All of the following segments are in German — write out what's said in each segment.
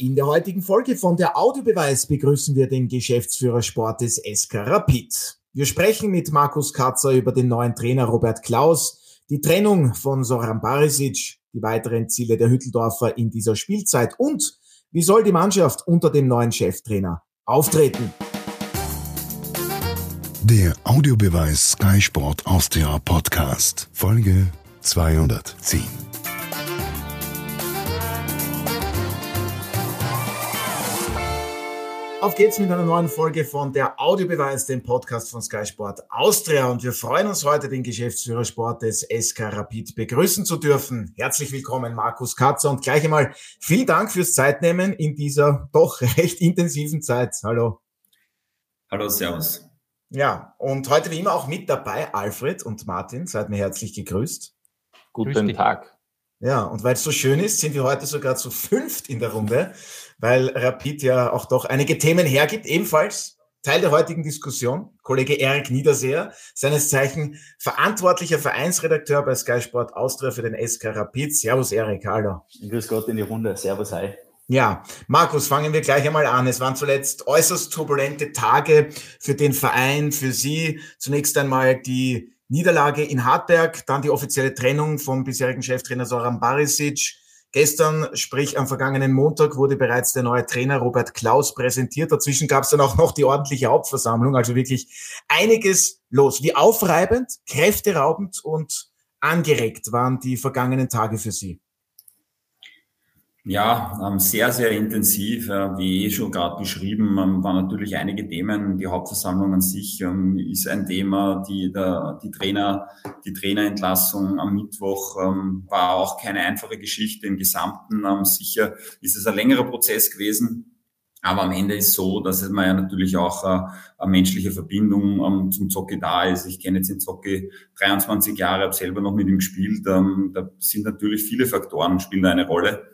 In der heutigen Folge von der Audiobeweis begrüßen wir den Geschäftsführer Sport des SK Rapid. Wir sprechen mit Markus Katzer über den neuen Trainer Robert Klaus, die Trennung von Soran Barisic, die weiteren Ziele der Hütteldorfer in dieser Spielzeit und wie soll die Mannschaft unter dem neuen Cheftrainer auftreten. Der Audiobeweis Sky Sport Austria Podcast, Folge 210. Auf geht's mit einer neuen Folge von der Audiobeweis, dem Podcast von Sky Sport Austria. Und wir freuen uns heute, den Geschäftsführer Sport des SK Rapid begrüßen zu dürfen. Herzlich willkommen, Markus Katzer. Und gleich einmal vielen Dank fürs Zeitnehmen in dieser doch recht intensiven Zeit. Hallo. Hallo, Servus. Ja, und heute wie immer auch mit dabei Alfred und Martin. Seid mir herzlich gegrüßt. Guten Tag. Ja, und weil es so schön ist, sind wir heute sogar zu fünft in der Runde weil Rapid ja auch doch einige Themen hergibt. Ebenfalls Teil der heutigen Diskussion, Kollege Erik Niederseher, seines Zeichen verantwortlicher Vereinsredakteur bei Sky Sport Austria für den SK Rapid. Servus Erik, hallo. Grüß Gott in die Runde, servus, hi. Ja, Markus, fangen wir gleich einmal an. Es waren zuletzt äußerst turbulente Tage für den Verein, für Sie. Zunächst einmal die Niederlage in Hartberg, dann die offizielle Trennung vom bisherigen Cheftrainer Soran Barisic, Gestern, sprich am vergangenen Montag, wurde bereits der neue Trainer Robert Klaus präsentiert. Dazwischen gab es dann auch noch die ordentliche Hauptversammlung. Also wirklich einiges los. Wie aufreibend, kräfteraubend und angeregt waren die vergangenen Tage für Sie? Ja, ähm, sehr, sehr intensiv. Wie eh schon gerade beschrieben, ähm, waren natürlich einige Themen. Die Hauptversammlung an sich ähm, ist ein Thema. Die, der, die Trainer, die Trainerentlassung am Mittwoch war auch keine einfache Geschichte im Gesamten. Sicher ist es ein längerer Prozess gewesen. Aber am Ende ist so, dass man ja natürlich auch äh, eine menschliche Verbindung zum Zocke da ist. Ich kenne jetzt den Zocke 23 Jahre, habe selber noch mit ihm gespielt. Da sind natürlich viele Faktoren, spielen da eine Rolle.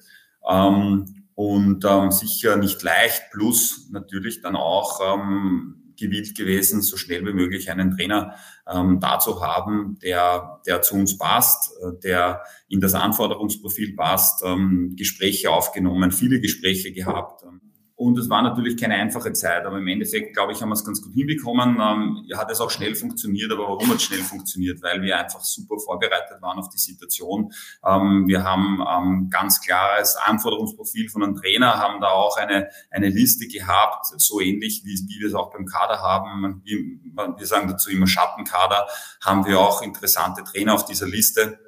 Ähm, und ähm, sicher nicht leicht, plus natürlich dann auch ähm, gewillt gewesen, so schnell wie möglich einen Trainer ähm, da zu haben, der, der zu uns passt, äh, der in das Anforderungsprofil passt, ähm, Gespräche aufgenommen, viele Gespräche gehabt. Ähm, und es war natürlich keine einfache Zeit, aber im Endeffekt, glaube ich, haben wir es ganz gut hinbekommen. Ähm, hat es auch schnell funktioniert, aber warum hat es schnell funktioniert? Weil wir einfach super vorbereitet waren auf die Situation. Ähm, wir haben ähm, ganz klares Anforderungsprofil von einem Trainer, haben da auch eine, eine Liste gehabt, so ähnlich wie, wie wir es auch beim Kader haben. Wir sagen dazu immer Schattenkader, haben wir auch interessante Trainer auf dieser Liste.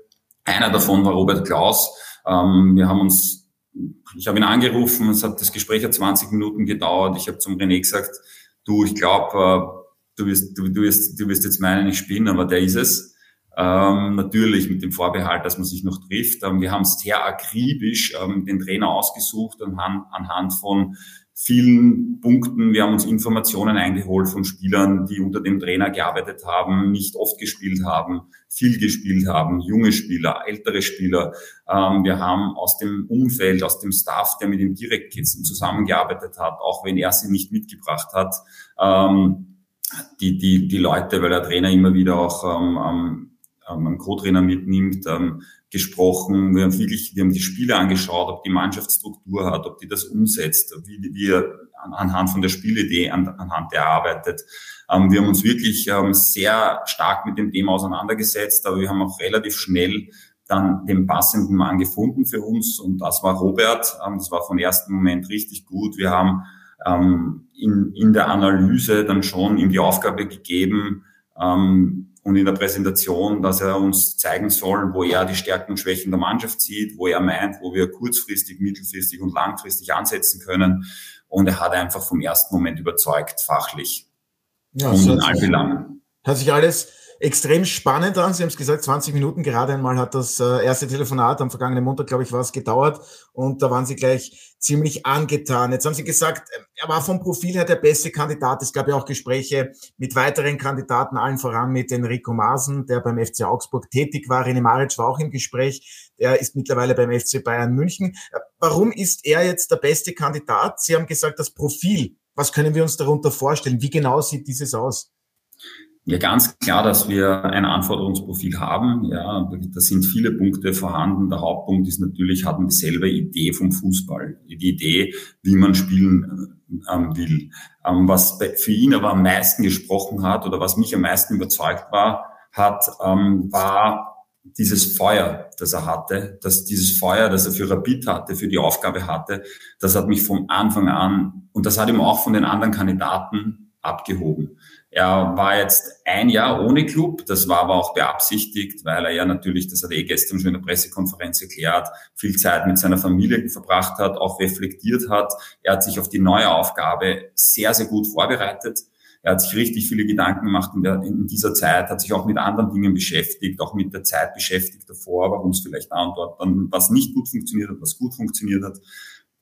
Einer davon war Robert Klaus. Ähm, wir haben uns ich habe ihn angerufen, es hat das Gespräch hat 20 Minuten gedauert. Ich habe zum René gesagt, du, ich glaube, äh, du wirst, du, du, wirst, du wirst jetzt meinen, ich spinne, aber der ist es. Ähm, natürlich mit dem Vorbehalt, dass man sich noch trifft. Ähm, wir haben sehr akribisch ähm, den Trainer ausgesucht anhand, anhand von vielen Punkten. Wir haben uns Informationen eingeholt von Spielern, die unter dem Trainer gearbeitet haben, nicht oft gespielt haben, viel gespielt haben, junge Spieler, ältere Spieler. Ähm, wir haben aus dem Umfeld, aus dem Staff, der mit ihm direkt zusammengearbeitet hat, auch wenn er sie nicht mitgebracht hat, ähm, die, die, die Leute, weil der Trainer immer wieder auch ähm, einen Co-Trainer mitnimmt, gesprochen. Wir haben wirklich, wir haben die Spiele angeschaut, ob die Mannschaftsstruktur hat, ob die das umsetzt, wie wir anhand von der Spielidee, anhand der arbeitet. Ähm, wir haben uns wirklich ähm, sehr stark mit dem Thema auseinandergesetzt, aber wir haben auch relativ schnell dann den passenden Mann gefunden für uns und das war Robert. Ähm, das war von ersten Moment richtig gut. Wir haben in, in der Analyse dann schon ihm die Aufgabe gegeben, und in der Präsentation, dass er uns zeigen soll, wo er die Stärken und Schwächen der Mannschaft sieht, wo er meint, wo wir kurzfristig, mittelfristig und langfristig ansetzen können. Und er hat einfach vom ersten Moment überzeugt, fachlich. Ja, und in all Belangen. Hat sich alles extrem spannend an. Sie haben es gesagt, 20 Minuten gerade einmal hat das äh, erste Telefonat am vergangenen Montag, glaube ich, war es gedauert. Und da waren Sie gleich ziemlich angetan. Jetzt haben Sie gesagt, äh, er war vom Profil her der beste Kandidat. Es gab ja auch Gespräche mit weiteren Kandidaten, allen voran mit Enrico Maaßen, der beim FC Augsburg tätig war. René Maric war auch im Gespräch. Er ist mittlerweile beim FC Bayern München. Äh, warum ist er jetzt der beste Kandidat? Sie haben gesagt, das Profil. Was können wir uns darunter vorstellen? Wie genau sieht dieses aus? Ja, ganz klar, dass wir ein Anforderungsprofil haben. Ja, da sind viele Punkte vorhanden. Der Hauptpunkt ist natürlich, hat man dieselbe Idee vom Fußball. Die Idee, wie man spielen ähm, will. Ähm, was für ihn aber am meisten gesprochen hat oder was mich am meisten überzeugt war, hat, ähm, war dieses Feuer, das er hatte, dass dieses Feuer, das er für Rapid hatte, für die Aufgabe hatte, das hat mich vom Anfang an, und das hat ihm auch von den anderen Kandidaten abgehoben. Er war jetzt ein Jahr ohne Club, das war aber auch beabsichtigt, weil er ja natürlich, das hat er eh gestern schon in der Pressekonferenz erklärt, viel Zeit mit seiner Familie verbracht hat, auch reflektiert hat. Er hat sich auf die neue Aufgabe sehr, sehr gut vorbereitet. Er hat sich richtig viele Gedanken gemacht in, der, in dieser Zeit, hat sich auch mit anderen Dingen beschäftigt, auch mit der Zeit beschäftigt davor, warum es vielleicht da und dort dann was nicht gut funktioniert hat, was gut funktioniert hat.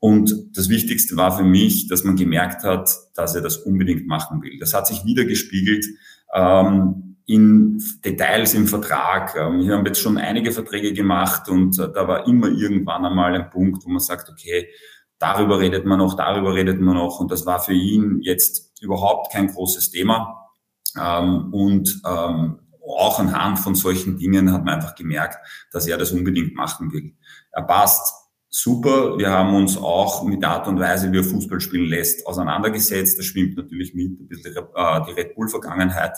Und das Wichtigste war für mich, dass man gemerkt hat, dass er das unbedingt machen will. Das hat sich wieder gespiegelt ähm, in Details im Vertrag. Ähm, wir haben jetzt schon einige Verträge gemacht und äh, da war immer irgendwann einmal ein Punkt, wo man sagt, okay, darüber redet man noch, darüber redet man noch. Und das war für ihn jetzt überhaupt kein großes Thema. Ähm, und ähm, auch anhand von solchen Dingen hat man einfach gemerkt, dass er das unbedingt machen will. Er passt super. Wir haben uns auch mit der Art und Weise, wie er Fußball spielen lässt, auseinandergesetzt. Das schwimmt natürlich mit, ein bisschen äh, die Red Bull-Vergangenheit.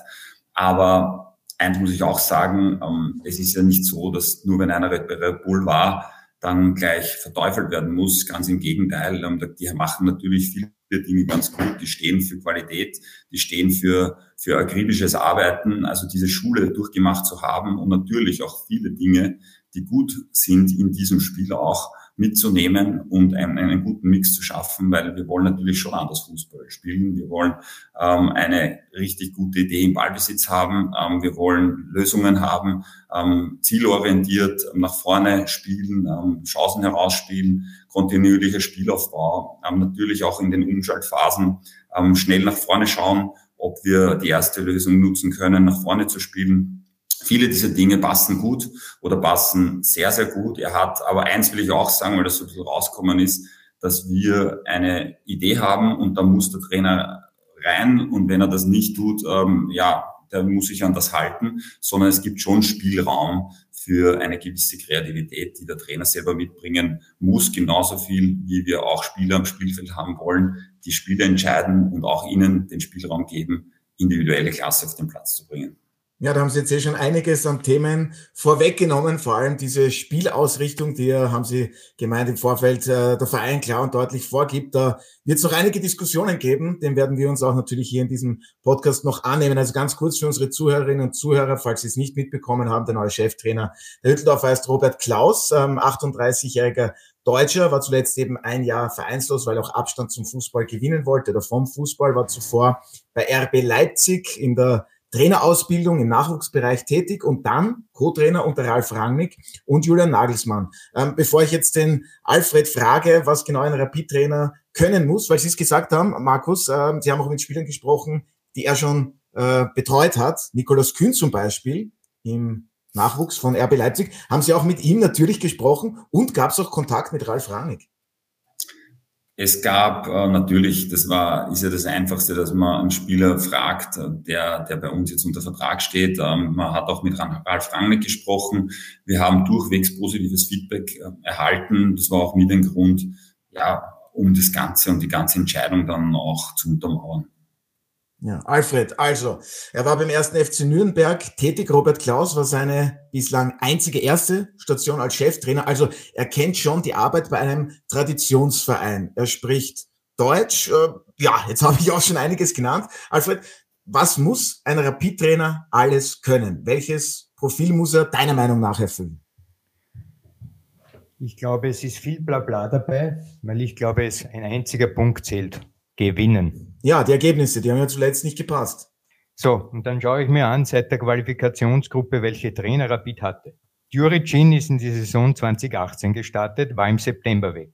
Aber eins muss ich auch sagen, ähm, es ist ja nicht so, dass nur wenn einer Red Bull war, dann gleich verteufelt werden muss. Ganz im Gegenteil. Ähm, die machen natürlich viele Dinge ganz gut. Die stehen für Qualität, die stehen für, für akribisches Arbeiten. Also diese Schule durchgemacht zu haben und natürlich auch viele Dinge, die gut sind in diesem Spiel auch mitzunehmen und einen, einen guten Mix zu schaffen, weil wir wollen natürlich schon anders Fußball spielen. Wir wollen ähm, eine richtig gute Idee im Ballbesitz haben. Ähm, wir wollen Lösungen haben, ähm, zielorientiert nach vorne spielen, ähm, Chancen herausspielen, kontinuierlicher Spielaufbau, ähm, natürlich auch in den Umschaltphasen ähm, schnell nach vorne schauen, ob wir die erste Lösung nutzen können, nach vorne zu spielen Viele dieser Dinge passen gut oder passen sehr, sehr gut. Er hat, aber eins will ich auch sagen, weil das so ein bisschen rauskommen ist, dass wir eine Idee haben und da muss der Trainer rein und wenn er das nicht tut, ähm, ja, der muss sich an das halten, sondern es gibt schon Spielraum für eine gewisse Kreativität, die der Trainer selber mitbringen muss, genauso viel wie wir auch Spieler am Spielfeld haben wollen, die Spiele entscheiden und auch ihnen den Spielraum geben, individuelle Klasse auf den Platz zu bringen. Ja, da haben Sie jetzt eh schon einiges an Themen vorweggenommen, vor allem diese Spielausrichtung, die haben Sie gemeint, im Vorfeld äh, der Verein klar und deutlich vorgibt. Da wird es noch einige Diskussionen geben, den werden wir uns auch natürlich hier in diesem Podcast noch annehmen. Also ganz kurz für unsere Zuhörerinnen und Zuhörer, falls Sie es nicht mitbekommen haben, der neue Cheftrainer der Hütteldorfer heißt Robert Klaus, ähm, 38-jähriger Deutscher, war zuletzt eben ein Jahr vereinslos, weil er auch Abstand zum Fußball gewinnen wollte oder vom Fußball, war zuvor bei RB Leipzig in der Trainerausbildung im Nachwuchsbereich tätig und dann Co-Trainer unter Ralf Rangnick und Julian Nagelsmann. Ähm, bevor ich jetzt den Alfred frage, was genau ein Rapid-Trainer können muss, weil Sie es gesagt haben, Markus, äh, Sie haben auch mit Spielern gesprochen, die er schon äh, betreut hat. Nikolaus Kühn zum Beispiel im Nachwuchs von RB Leipzig. Haben Sie auch mit ihm natürlich gesprochen und gab es auch Kontakt mit Ralf Rangnick? Es gab äh, natürlich, das war, ist ja das Einfachste, dass man einen Spieler fragt, äh, der, der bei uns jetzt unter Vertrag steht. Ähm, man hat auch mit Ralf Rangnick gesprochen. Wir haben durchwegs positives Feedback äh, erhalten. Das war auch mit ein Grund, ja, um das Ganze und die ganze Entscheidung dann auch zu untermauern. Ja, Alfred, also, er war beim ersten FC Nürnberg tätig. Robert Klaus war seine bislang einzige erste Station als Cheftrainer. Also, er kennt schon die Arbeit bei einem Traditionsverein. Er spricht Deutsch. Äh, ja, jetzt habe ich auch schon einiges genannt. Alfred, was muss ein Rapid-Trainer alles können? Welches Profil muss er deiner Meinung nach erfüllen? Ich glaube, es ist viel Blabla dabei, weil ich glaube, es ein einziger Punkt zählt gewinnen. Ja, die Ergebnisse, die haben ja zuletzt nicht gepasst. So, und dann schaue ich mir an, seit der Qualifikationsgruppe, welche Trainer Rapid hatte. Djuricin ist in die Saison 2018 gestartet, war im September weg.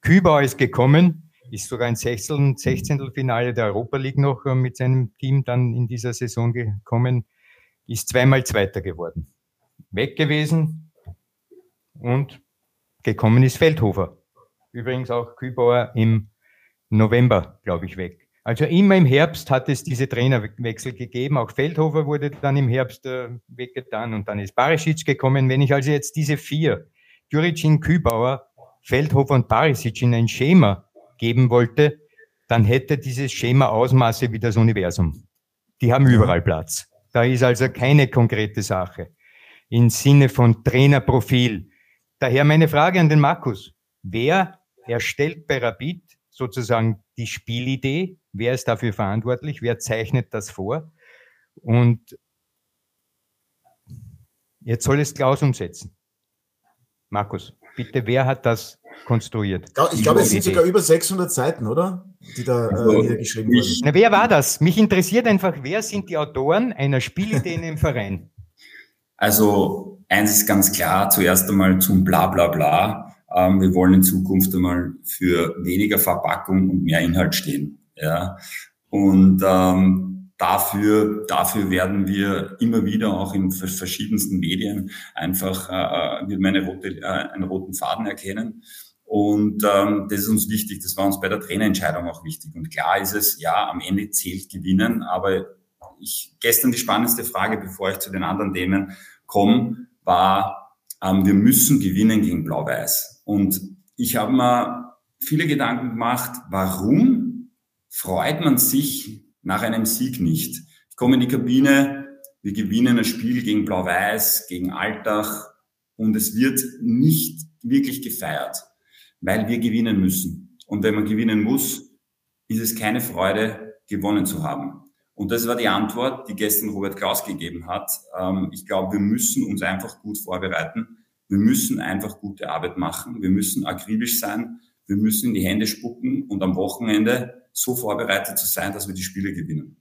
Kübau ist gekommen, ist sogar ein Sechstel, Sechzehntelfinale der Europa League noch äh, mit seinem Team dann in dieser Saison gekommen, ist zweimal Zweiter geworden. Weg gewesen und gekommen ist Feldhofer. Übrigens auch Kübauer im November, glaube ich, weg. Also immer im Herbst hat es diese Trainerwechsel gegeben. Auch Feldhofer wurde dann im Herbst äh, weggetan und dann ist Barisic gekommen. Wenn ich also jetzt diese vier, Juricin, Kübauer, Feldhofer und Barisic in ein Schema geben wollte, dann hätte dieses Schema Ausmaße wie das Universum. Die haben überall Platz. Da ist also keine konkrete Sache im Sinne von Trainerprofil. Daher meine Frage an den Markus. Wer erstellt bei Rapid sozusagen die Spielidee? Wer ist dafür verantwortlich? Wer zeichnet das vor? Und jetzt soll es Klaus umsetzen. Markus, bitte, wer hat das konstruiert? Ich glaube, es sind sogar über 600 Seiten, oder? Die da äh, also, niedergeschrieben wurden. Na, wer war das? Mich interessiert einfach, wer sind die Autoren einer Spielidee in einem Verein? Also eins ist ganz klar, zuerst einmal zum Bla bla bla. Ähm, wir wollen in Zukunft einmal für weniger Verpackung und mehr Inhalt stehen. Ja. Und ähm, dafür, dafür werden wir immer wieder auch in verschiedensten Medien einfach äh, wird man eine rote, äh, einen roten Faden erkennen. Und ähm, das ist uns wichtig, das war uns bei der Trainerentscheidung auch wichtig. Und klar ist es, ja, am Ende zählt Gewinnen, aber ich gestern die spannendste Frage, bevor ich zu den anderen Themen komme, war, ähm, wir müssen gewinnen gegen Blau-Weiß. Und ich habe mir viele Gedanken gemacht, warum freut man sich nach einem Sieg nicht? Ich komme in die Kabine, wir gewinnen ein Spiel gegen Blau-Weiß, gegen Altach und es wird nicht wirklich gefeiert, weil wir gewinnen müssen. Und wenn man gewinnen muss, ist es keine Freude, gewonnen zu haben. Und das war die Antwort, die gestern Robert Klaus gegeben hat. Ähm, ich glaube, wir müssen uns einfach gut vorbereiten. Wir müssen einfach gute Arbeit machen. Wir müssen akribisch sein. Wir müssen in die Hände spucken und am Wochenende so vorbereitet zu sein, dass wir die Spiele gewinnen.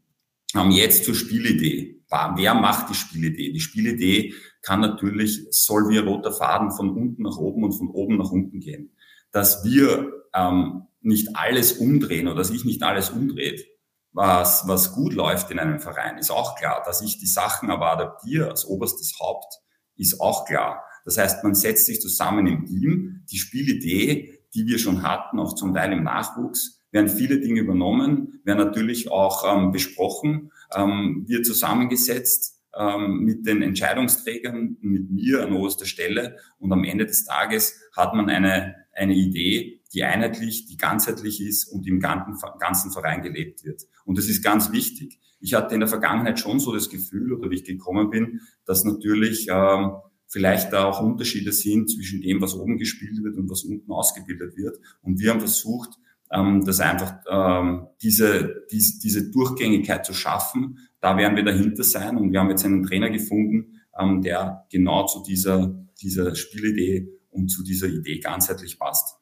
Ähm, jetzt zur Spielidee. Wer macht die Spielidee? Die Spielidee kann natürlich, soll wie ein roter Faden von unten nach oben und von oben nach unten gehen. Dass wir ähm, nicht alles umdrehen oder dass ich nicht alles umdreht, was, was gut läuft in einem Verein, ist auch klar. Dass ich die Sachen aber adaptiere als oberstes Haupt, ist auch klar. Das heißt, man setzt sich zusammen im Team. Die Spielidee, die wir schon hatten, auch zum Teil im Nachwuchs, werden viele Dinge übernommen, werden natürlich auch ähm, besprochen, ähm, wird zusammengesetzt ähm, mit den Entscheidungsträgern, mit mir an oberster Stelle und am Ende des Tages hat man eine, eine Idee, die einheitlich, die ganzheitlich ist und im ganzen Verein gelebt wird. Und das ist ganz wichtig. Ich hatte in der Vergangenheit schon so das Gefühl, oder wie ich gekommen bin, dass natürlich ähm, vielleicht da auch Unterschiede sind zwischen dem, was oben gespielt wird und was unten ausgebildet wird. Und wir haben versucht, ähm, das einfach ähm, diese, diese, diese Durchgängigkeit zu schaffen. Da werden wir dahinter sein und wir haben jetzt einen Trainer gefunden, ähm, der genau zu dieser, dieser Spielidee und zu dieser Idee ganzheitlich passt.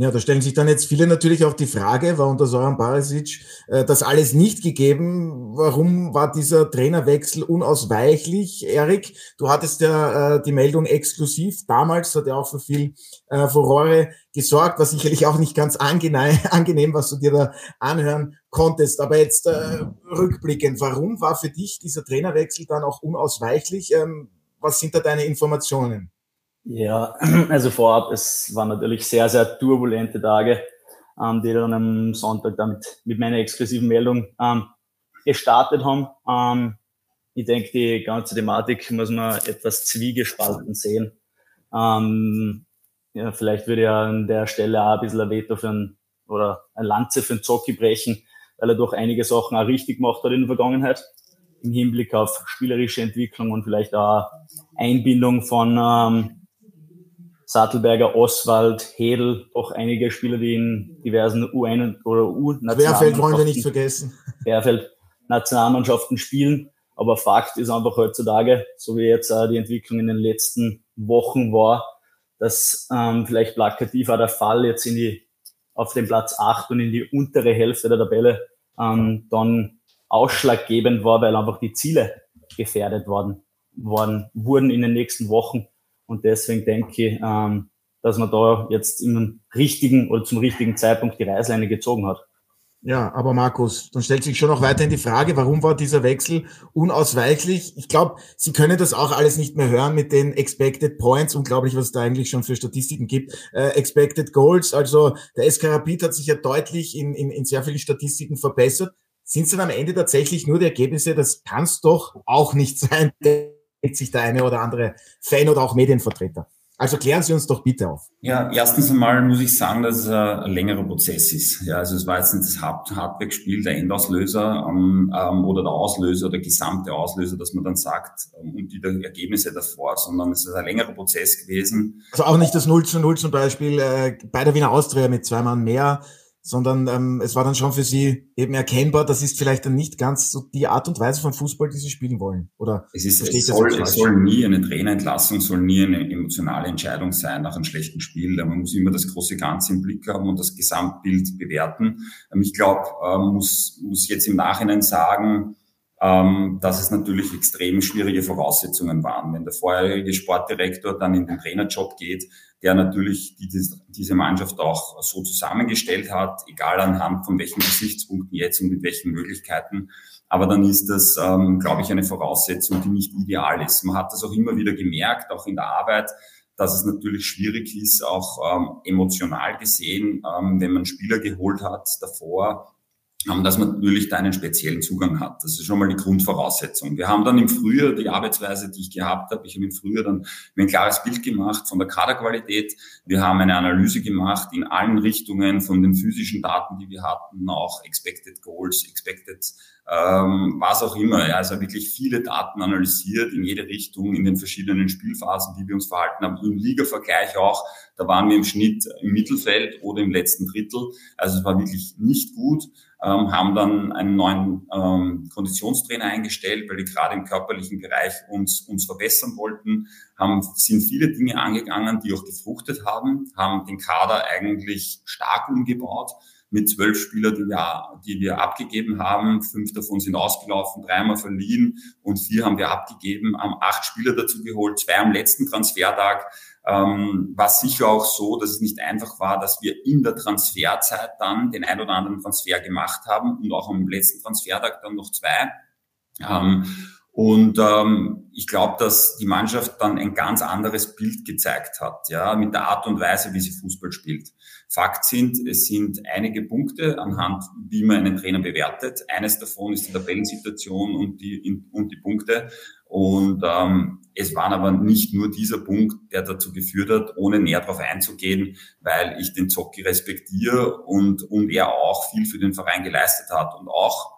Ja, da stellen sich dann jetzt viele natürlich auch die Frage, war unter Soran Barisic äh, das alles nicht gegeben? Warum war dieser Trainerwechsel unausweichlich? Erik, du hattest ja äh, die Meldung exklusiv. Damals hat er auch für viel äh, Furore gesorgt, war sicherlich auch nicht ganz angenehm, angenehm, was du dir da anhören konntest. Aber jetzt äh, rückblickend, warum war für dich dieser Trainerwechsel dann auch unausweichlich? Ähm, was sind da deine Informationen? Ja, also vorab, es waren natürlich sehr, sehr turbulente Tage, ähm, die dann am Sonntag damit mit meiner exklusiven Meldung ähm, gestartet haben. Ähm, ich denke, die ganze Thematik muss man etwas zwiegespalten sehen. Ähm, ja, vielleicht würde ich an der Stelle auch ein bisschen ein Veto für ein, oder ein Lanze für einen Zocki brechen, weil er doch einige Sachen auch richtig gemacht hat in der Vergangenheit im Hinblick auf spielerische Entwicklung und vielleicht auch Einbindung von ähm, Sattelberger, Oswald, Hedel, auch einige Spieler, die in diversen U1 oder U-Nationalmannschaften. Querfeld wollen wir nicht vergessen. Querfeld Nationalmannschaften spielen. Aber Fakt ist einfach heutzutage, so wie jetzt äh, die Entwicklung in den letzten Wochen war, dass ähm, vielleicht plakativ auch der Fall jetzt in die, auf den Platz 8 und in die untere Hälfte der Tabelle ähm, dann ausschlaggebend war, weil einfach die Ziele gefährdet worden, worden wurden in den nächsten Wochen. Und deswegen denke ich, ähm, dass man da jetzt im richtigen oder zum richtigen Zeitpunkt die Reißleine gezogen hat. Ja, aber Markus, dann stellt sich schon noch weiterhin die Frage, warum war dieser Wechsel unausweichlich? Ich glaube, Sie können das auch alles nicht mehr hören mit den Expected Points. Unglaublich, was es da eigentlich schon für Statistiken gibt. Äh, expected Goals, also der SK Rapid hat sich ja deutlich in, in, in sehr vielen Statistiken verbessert. Sind es dann am Ende tatsächlich nur die Ergebnisse? Das kann es doch auch nicht sein, denkt sich der eine oder andere Fan oder auch Medienvertreter. Also klären Sie uns doch bitte auf. Ja, erstens einmal muss ich sagen, dass es ein längerer Prozess ist. Ja, also es war jetzt nicht das Hardback-Spiel, der Endauslöser ähm, ähm, oder der Auslöser, der gesamte Auslöser, dass man dann sagt, ähm, und die Ergebnisse davor, sondern es ist ein längerer Prozess gewesen. Also auch nicht das 0 zu 0 zum Beispiel äh, bei der Wiener Austria mit zwei Mann mehr, sondern ähm, es war dann schon für sie eben erkennbar, das ist vielleicht dann nicht ganz so die Art und Weise von Fußball, die sie spielen wollen. Oder es, ist, es, soll, es soll nie eine Trainerentlassung, soll nie eine emotionale Entscheidung sein nach einem schlechten Spiel. Man muss immer das große Ganze im Blick haben und das Gesamtbild bewerten. Ähm, ich glaube, ähm, muss, muss jetzt im Nachhinein sagen, ähm, dass es natürlich extrem schwierige Voraussetzungen waren. Wenn der vorherige Sportdirektor dann in den Trainerjob geht, der natürlich diese Mannschaft auch so zusammengestellt hat, egal anhand von welchen Gesichtspunkten jetzt und mit welchen Möglichkeiten. Aber dann ist das, ähm, glaube ich, eine Voraussetzung, die nicht ideal ist. Man hat das auch immer wieder gemerkt, auch in der Arbeit, dass es natürlich schwierig ist, auch ähm, emotional gesehen, ähm, wenn man Spieler geholt hat davor, dass man natürlich da einen speziellen Zugang hat. Das ist schon mal die Grundvoraussetzung. Wir haben dann im Frühjahr die Arbeitsweise, die ich gehabt habe, ich habe im Frühjahr dann ein klares Bild gemacht von der Kaderqualität. Wir haben eine Analyse gemacht in allen Richtungen von den physischen Daten, die wir hatten, auch Expected Goals, Expected ähm, was auch immer. Also wirklich viele Daten analysiert in jede Richtung, in den verschiedenen Spielphasen, wie wir uns verhalten haben, im Liga-Vergleich auch. Da waren wir im Schnitt im Mittelfeld oder im letzten Drittel. Also es war wirklich nicht gut ähm, haben dann einen neuen ähm, Konditionstrainer eingestellt, weil die gerade im körperlichen Bereich uns, uns verbessern wollten, haben, sind viele Dinge angegangen, die auch gefruchtet haben, haben den Kader eigentlich stark umgebaut mit zwölf Spielern, die wir, die wir abgegeben haben. Fünf davon sind ausgelaufen, dreimal verliehen und vier haben wir abgegeben, haben acht Spieler dazu geholt, zwei am letzten Transfertag ähm, war sicher auch so, dass es nicht einfach war, dass wir in der Transferzeit dann den ein oder anderen Transfer gemacht haben und auch am letzten Transfertag dann noch zwei. Ähm, und ähm, ich glaube, dass die Mannschaft dann ein ganz anderes Bild gezeigt hat, ja, mit der Art und Weise, wie sie Fußball spielt. Fakt sind, es sind einige Punkte anhand, wie man einen Trainer bewertet. Eines davon ist die Tabellensituation und die, und die Punkte. Und ähm, es war aber nicht nur dieser Punkt, der dazu geführt hat, ohne näher darauf einzugehen, weil ich den Zocki respektiere und, und er auch viel für den Verein geleistet hat und auch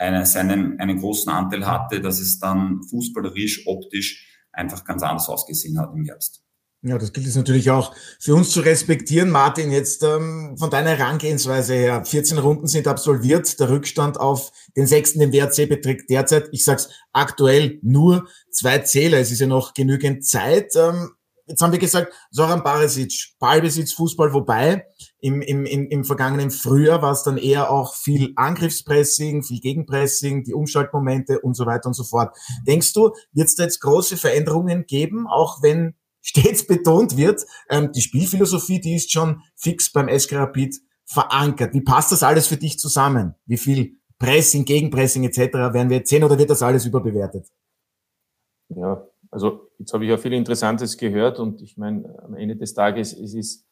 eine, seinen, einen großen Anteil hatte, dass es dann fußballerisch, optisch einfach ganz anders ausgesehen hat im Herbst. Ja, das gilt es natürlich auch für uns zu respektieren. Martin, jetzt ähm, von deiner Herangehensweise her, 14 Runden sind absolviert, der Rückstand auf den sechsten, den WRC beträgt derzeit, ich sag's aktuell, nur zwei Zähler. Es ist ja noch genügend Zeit. Ähm, jetzt haben wir gesagt, Soran Barisic, Ballbesitz, Fußball, wobei im, im, im, im vergangenen Frühjahr war es dann eher auch viel Angriffspressing, viel Gegenpressing, die Umschaltmomente und so weiter und so fort. Denkst du, wird es da jetzt große Veränderungen geben, auch wenn stets betont wird, ähm, die Spielphilosophie, die ist schon fix beim SK Rapid verankert. Wie passt das alles für dich zusammen? Wie viel Pressing, Gegenpressing etc. werden wir jetzt sehen oder wird das alles überbewertet? Ja, also jetzt habe ich ja viel Interessantes gehört und ich meine, am Ende des Tages es ist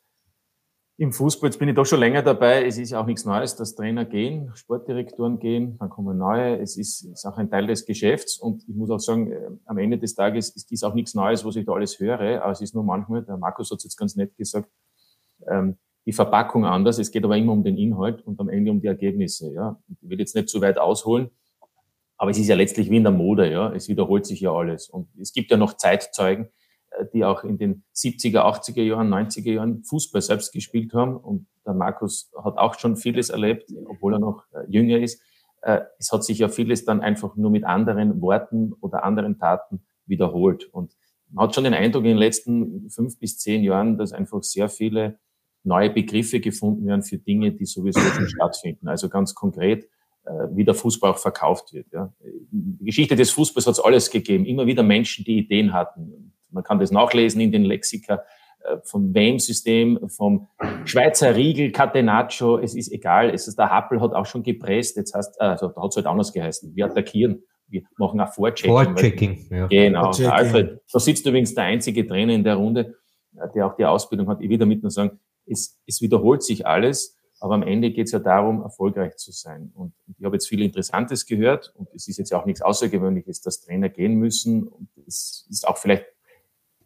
im Fußball, jetzt bin ich doch schon länger dabei, es ist auch nichts Neues, dass Trainer gehen, Sportdirektoren gehen, dann kommen neue, es ist, ist auch ein Teil des Geschäfts und ich muss auch sagen, äh, am Ende des Tages ist dies auch nichts Neues, was ich da alles höre, aber es ist nur manchmal, der Markus hat es jetzt ganz nett gesagt, ähm, die Verpackung anders, es geht aber immer um den Inhalt und am Ende um die Ergebnisse, ja. Ich will jetzt nicht zu weit ausholen, aber es ist ja letztlich wie in der Mode, ja, es wiederholt sich ja alles und es gibt ja noch Zeitzeugen, äh, die auch in den 70er, 80er Jahren, 90er Jahren Fußball selbst gespielt haben. Und der Markus hat auch schon vieles erlebt, obwohl er noch äh, jünger ist. Äh, es hat sich ja vieles dann einfach nur mit anderen Worten oder anderen Taten wiederholt. Und man hat schon den Eindruck in den letzten fünf bis zehn Jahren, dass einfach sehr viele neue Begriffe gefunden werden für Dinge, die sowieso schon stattfinden. Also ganz konkret, wie der Fußball auch verkauft wird. Ja. Die Geschichte des Fußballs hat es alles gegeben. Immer wieder Menschen, die Ideen hatten, man kann das nachlesen in den Lexika äh, vom WM-System, vom Schweizer Riegel, Catenaccio, es ist egal. Es ist, der Happel hat auch schon gepresst, jetzt heißt, also da hat es halt anders geheißen. Wir attackieren, wir machen auch Vorchecking. Vorchecking, ja. Genau. Alfred, da sitzt übrigens der einzige Trainer in der Runde, der auch die Ausbildung hat. Ich will damit nur sagen, es, es wiederholt sich alles. Aber am Ende geht es ja darum, erfolgreich zu sein. Und ich habe jetzt viel Interessantes gehört und es ist jetzt auch nichts Außergewöhnliches, dass Trainer gehen müssen. Und es ist auch vielleicht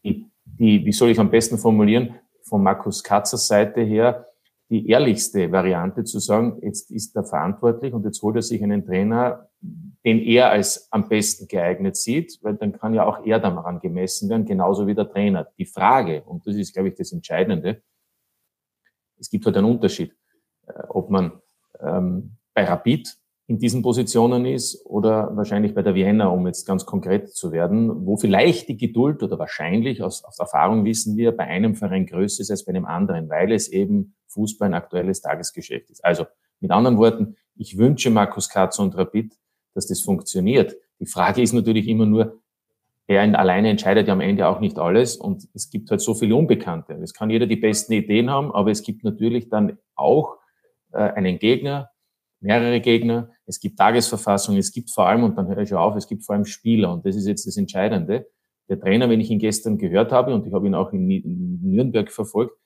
die, die, wie soll ich am besten formulieren, von Markus Katzers Seite her, die ehrlichste Variante zu sagen, jetzt ist er verantwortlich und jetzt holt er sich einen Trainer, den er als am besten geeignet sieht, weil dann kann ja auch er daran gemessen werden, genauso wie der Trainer. Die Frage, und das ist, glaube ich, das Entscheidende, es gibt halt einen Unterschied. Äh, ob man ähm, bei Rapid in diesen Positionen ist oder wahrscheinlich bei der Vienna, um jetzt ganz konkret zu werden, wo vielleicht die Geduld oder wahrscheinlich aus, aus Erfahrung wissen wir, bei einem Verein größer ist als bei einem anderen, weil es eben Fußball ein aktuelles Tagesgeschäft ist. Also mit anderen Worten, ich wünsche Markus Katzer und Rapid, dass das funktioniert. Die Frage ist natürlich immer nur, er alleine entscheidet ja am Ende auch nicht alles und es gibt halt so viele Unbekannte. Es kann jeder die besten Ideen haben, aber es gibt natürlich dann auch einen Gegner, mehrere Gegner, es gibt Tagesverfassung, es gibt vor allem, und dann höre ich auf, es gibt vor allem Spieler und das ist jetzt das Entscheidende. Der Trainer, wenn ich ihn gestern gehört habe und ich habe ihn auch in Nürnberg verfolgt,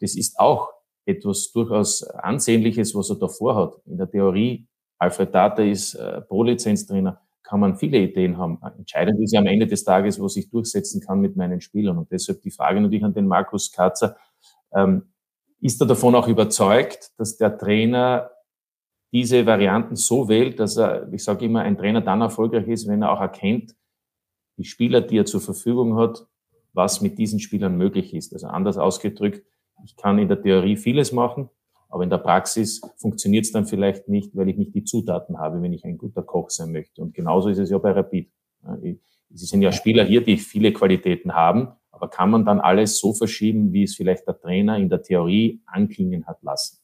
das ist auch etwas durchaus Ansehnliches, was er davor hat. In der Theorie, Alfred Data ist äh, Pro-Lizenztrainer, kann man viele Ideen haben. Entscheidend ist ja am Ende des Tages, was ich durchsetzen kann mit meinen Spielern. Und deshalb die Frage natürlich an den Markus Katzer, ähm, ist er davon auch überzeugt, dass der Trainer diese Varianten so wählt, dass er, ich sage immer, ein Trainer dann erfolgreich ist, wenn er auch erkennt, die Spieler, die er zur Verfügung hat, was mit diesen Spielern möglich ist. Also anders ausgedrückt, ich kann in der Theorie vieles machen, aber in der Praxis funktioniert es dann vielleicht nicht, weil ich nicht die Zutaten habe, wenn ich ein guter Koch sein möchte. Und genauso ist es ja bei Rapid. Es sind ja Spieler hier, die viele Qualitäten haben, aber kann man dann alles so verschieben, wie es vielleicht der Trainer in der Theorie anklingen hat lassen?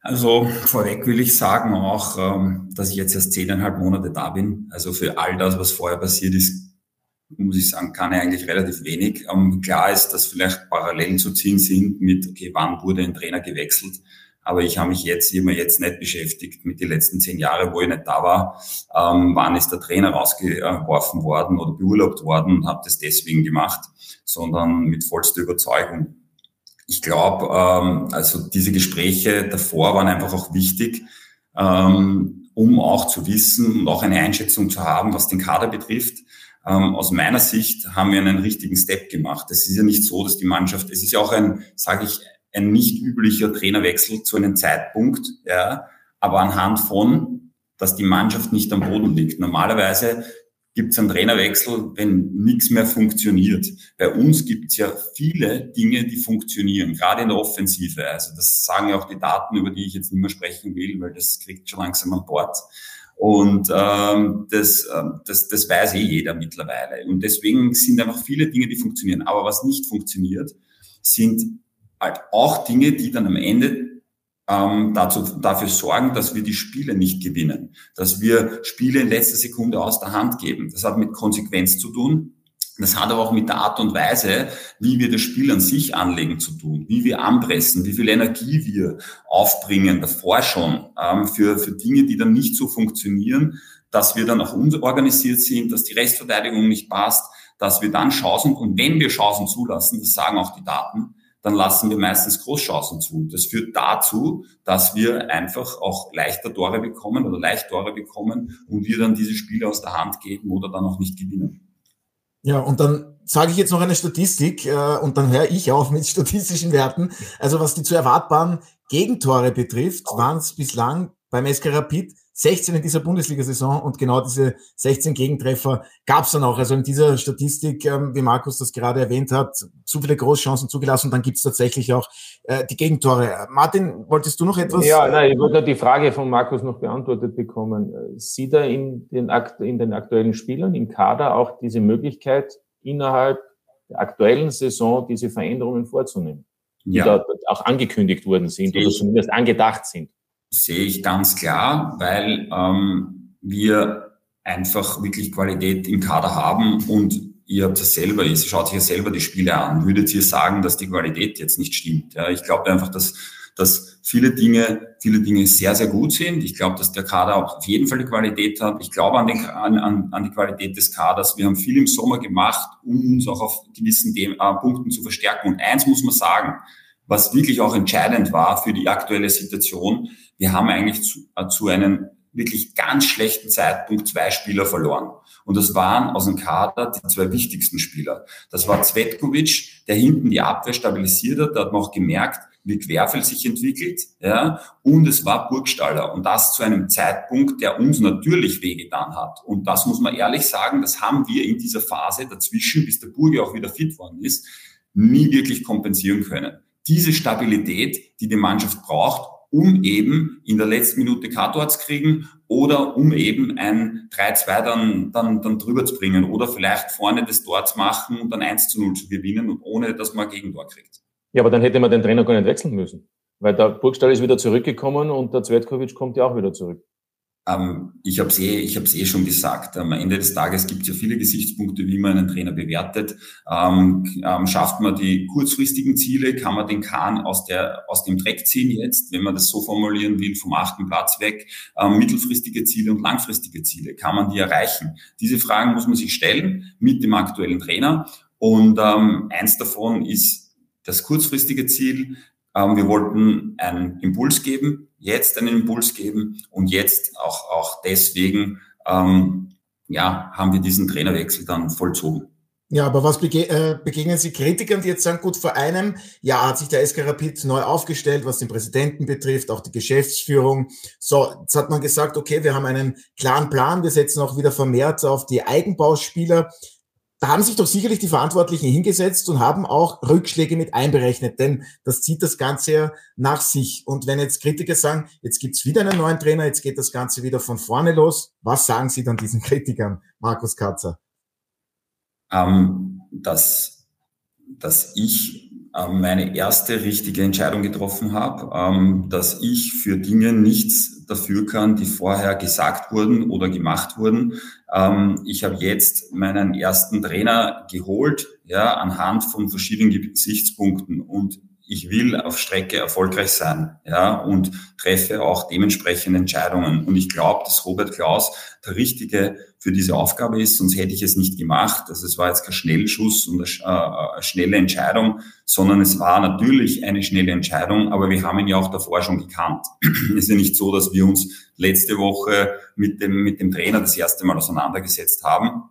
Also vorweg will ich sagen auch, ähm, dass ich jetzt erst zehneinhalb Monate da bin. Also für all das, was vorher passiert ist, muss ich sagen, kann ich eigentlich relativ wenig. Ähm, klar ist, dass vielleicht Parallelen zu ziehen sind mit, okay, wann wurde ein Trainer gewechselt? Aber ich habe mich jetzt immer jetzt nicht beschäftigt mit den letzten zehn Jahren, wo ich nicht da war. Ähm, wann ist der Trainer rausgeworfen worden oder beurlaubt worden und habe das deswegen gemacht, sondern mit vollster Überzeugung. Ich glaube, ähm, also diese Gespräche davor waren einfach auch wichtig, ähm, um auch zu wissen und auch eine Einschätzung zu haben, was den Kader betrifft. Ähm, aus meiner Sicht haben wir einen richtigen Step gemacht. Es ist ja nicht so, dass die Mannschaft, es ist ja auch ein, sage ich, ein nicht üblicher Trainerwechsel zu einem Zeitpunkt, ja, aber anhand von, dass die Mannschaft nicht am Boden liegt. Normalerweise gibt es einen Trainerwechsel, wenn nichts mehr funktioniert. Bei uns gibt es ja viele Dinge, die funktionieren, gerade in der Offensive. Also das sagen ja auch die Daten, über die ich jetzt nicht mehr sprechen will, weil das kriegt schon langsam an Bord. Und ähm, das, ähm, das, das weiß eh jeder mittlerweile. Und deswegen sind einfach viele Dinge, die funktionieren. Aber was nicht funktioniert, sind halt auch Dinge, die dann am Ende ähm, dazu, dafür sorgen, dass wir die Spiele nicht gewinnen, dass wir Spiele in letzter Sekunde aus der Hand geben. Das hat mit Konsequenz zu tun. Das hat aber auch mit der Art und Weise, wie wir das Spiel an sich anlegen zu tun, wie wir anpressen, wie viel Energie wir aufbringen, davor schon, ähm, für, für Dinge, die dann nicht so funktionieren, dass wir dann auch unorganisiert sind, dass die Restverteidigung nicht passt, dass wir dann Chancen, und wenn wir Chancen zulassen, das sagen auch die Daten, dann lassen wir meistens Großchancen zu. Das führt dazu, dass wir einfach auch leichter Tore bekommen oder leicht Tore bekommen und wir dann diese Spiele aus der Hand geben oder dann auch nicht gewinnen. Ja, und dann sage ich jetzt noch eine Statistik äh, und dann höre ich auf mit statistischen Werten. Also was die zu erwartbaren Gegentore betrifft, waren es bislang beim SK Rapid 16 in dieser Bundesliga-Saison und genau diese 16 Gegentreffer gab es dann auch. Also in dieser Statistik, ähm, wie Markus das gerade erwähnt hat, zu viele Großchancen zugelassen und dann gibt es tatsächlich auch äh, die Gegentore. Martin, wolltest du noch etwas? Ja, nein, ich wollte die Frage von Markus noch beantwortet bekommen. Sieht er in den, in den aktuellen Spielern im Kader auch diese Möglichkeit, innerhalb der aktuellen Saison diese Veränderungen vorzunehmen, die ja. da auch angekündigt worden sind oder zumindest angedacht sind? Sehe ich ganz klar, weil ähm, wir einfach wirklich Qualität im Kader haben und ihr habt es selber, ihr schaut sich ja selber die Spiele an, würdet ihr sagen, dass die Qualität jetzt nicht stimmt? Ja, ich glaube einfach, dass, dass viele Dinge, viele Dinge sehr, sehr gut sind. Ich glaube, dass der Kader auch auf jeden Fall die Qualität hat. Ich glaube an, den, an, an die Qualität des Kaders. Wir haben viel im Sommer gemacht, um uns auch auf gewissen Dem, äh, Punkten zu verstärken. Und eins muss man sagen, was wirklich auch entscheidend war für die aktuelle Situation, wir haben eigentlich zu, äh, zu einem wirklich ganz schlechten Zeitpunkt zwei Spieler verloren. Und das waren aus dem Kader die zwei wichtigsten Spieler. Das war Zvetkovic, der hinten die Abwehr stabilisiert hat. Da hat man auch gemerkt, wie Querfeld sich entwickelt. Ja, und es war Burgstaller. Und das zu einem Zeitpunkt, der uns natürlich wehgetan hat. Und das muss man ehrlich sagen, das haben wir in dieser Phase dazwischen, bis der Burge auch wieder fit worden ist, nie wirklich kompensieren können. Diese Stabilität, die die Mannschaft braucht, um eben in der letzten Minute K-Tor zu kriegen oder um eben ein 3-2 dann, dann, dann drüber zu bringen oder vielleicht vorne das Tor zu machen und dann 1 zu 0 zu gewinnen und ohne, dass man Gegentor kriegt. Ja, aber dann hätte man den Trainer gar nicht wechseln müssen. Weil der Burgstall ist wieder zurückgekommen und der Zvetkovic kommt ja auch wieder zurück. Ähm, ich habe es eh, ich hab's eh schon gesagt. Am Ende des Tages gibt es ja viele Gesichtspunkte, wie man einen Trainer bewertet. Ähm, ähm, schafft man die kurzfristigen Ziele? Kann man den Kahn aus, der, aus dem Dreck ziehen jetzt, wenn man das so formulieren will, vom achten Platz weg? Ähm, mittelfristige Ziele und langfristige Ziele, kann man die erreichen? Diese Fragen muss man sich stellen mit dem aktuellen Trainer. Und ähm, eins davon ist das kurzfristige Ziel. Ähm, wir wollten einen Impuls geben, jetzt einen Impuls geben und jetzt auch, auch deswegen ähm, ja, haben wir diesen Trainerwechsel dann vollzogen. Ja, aber was bege äh, begegnen Sie Kritikern, die jetzt sagen, gut, vor einem Jahr hat sich der SK Rapid neu aufgestellt, was den Präsidenten betrifft, auch die Geschäftsführung. So, jetzt hat man gesagt, okay, wir haben einen klaren Plan, wir setzen auch wieder vermehrt auf die Eigenbauspieler da haben sich doch sicherlich die Verantwortlichen hingesetzt und haben auch Rückschläge mit einberechnet, denn das zieht das Ganze ja nach sich. Und wenn jetzt Kritiker sagen, jetzt gibt's wieder einen neuen Trainer, jetzt geht das Ganze wieder von vorne los, was sagen Sie dann diesen Kritikern, Markus Katzer? Ähm, dass, dass ich ähm, meine erste richtige Entscheidung getroffen habe, ähm, dass ich für Dinge nichts dafür kann, die vorher gesagt wurden oder gemacht wurden. Ähm, ich habe jetzt meinen ersten Trainer geholt, ja, anhand von verschiedenen Gesichtspunkten und ich will auf Strecke erfolgreich sein, ja, und treffe auch dementsprechend Entscheidungen. Und ich glaube, dass Robert Klaus der Richtige für diese Aufgabe ist, sonst hätte ich es nicht gemacht. Also es war jetzt kein Schnellschuss und eine, eine schnelle Entscheidung, sondern es war natürlich eine schnelle Entscheidung, aber wir haben ihn ja auch davor schon gekannt. es ist ja nicht so, dass wir uns letzte Woche mit dem, mit dem Trainer das erste Mal auseinandergesetzt haben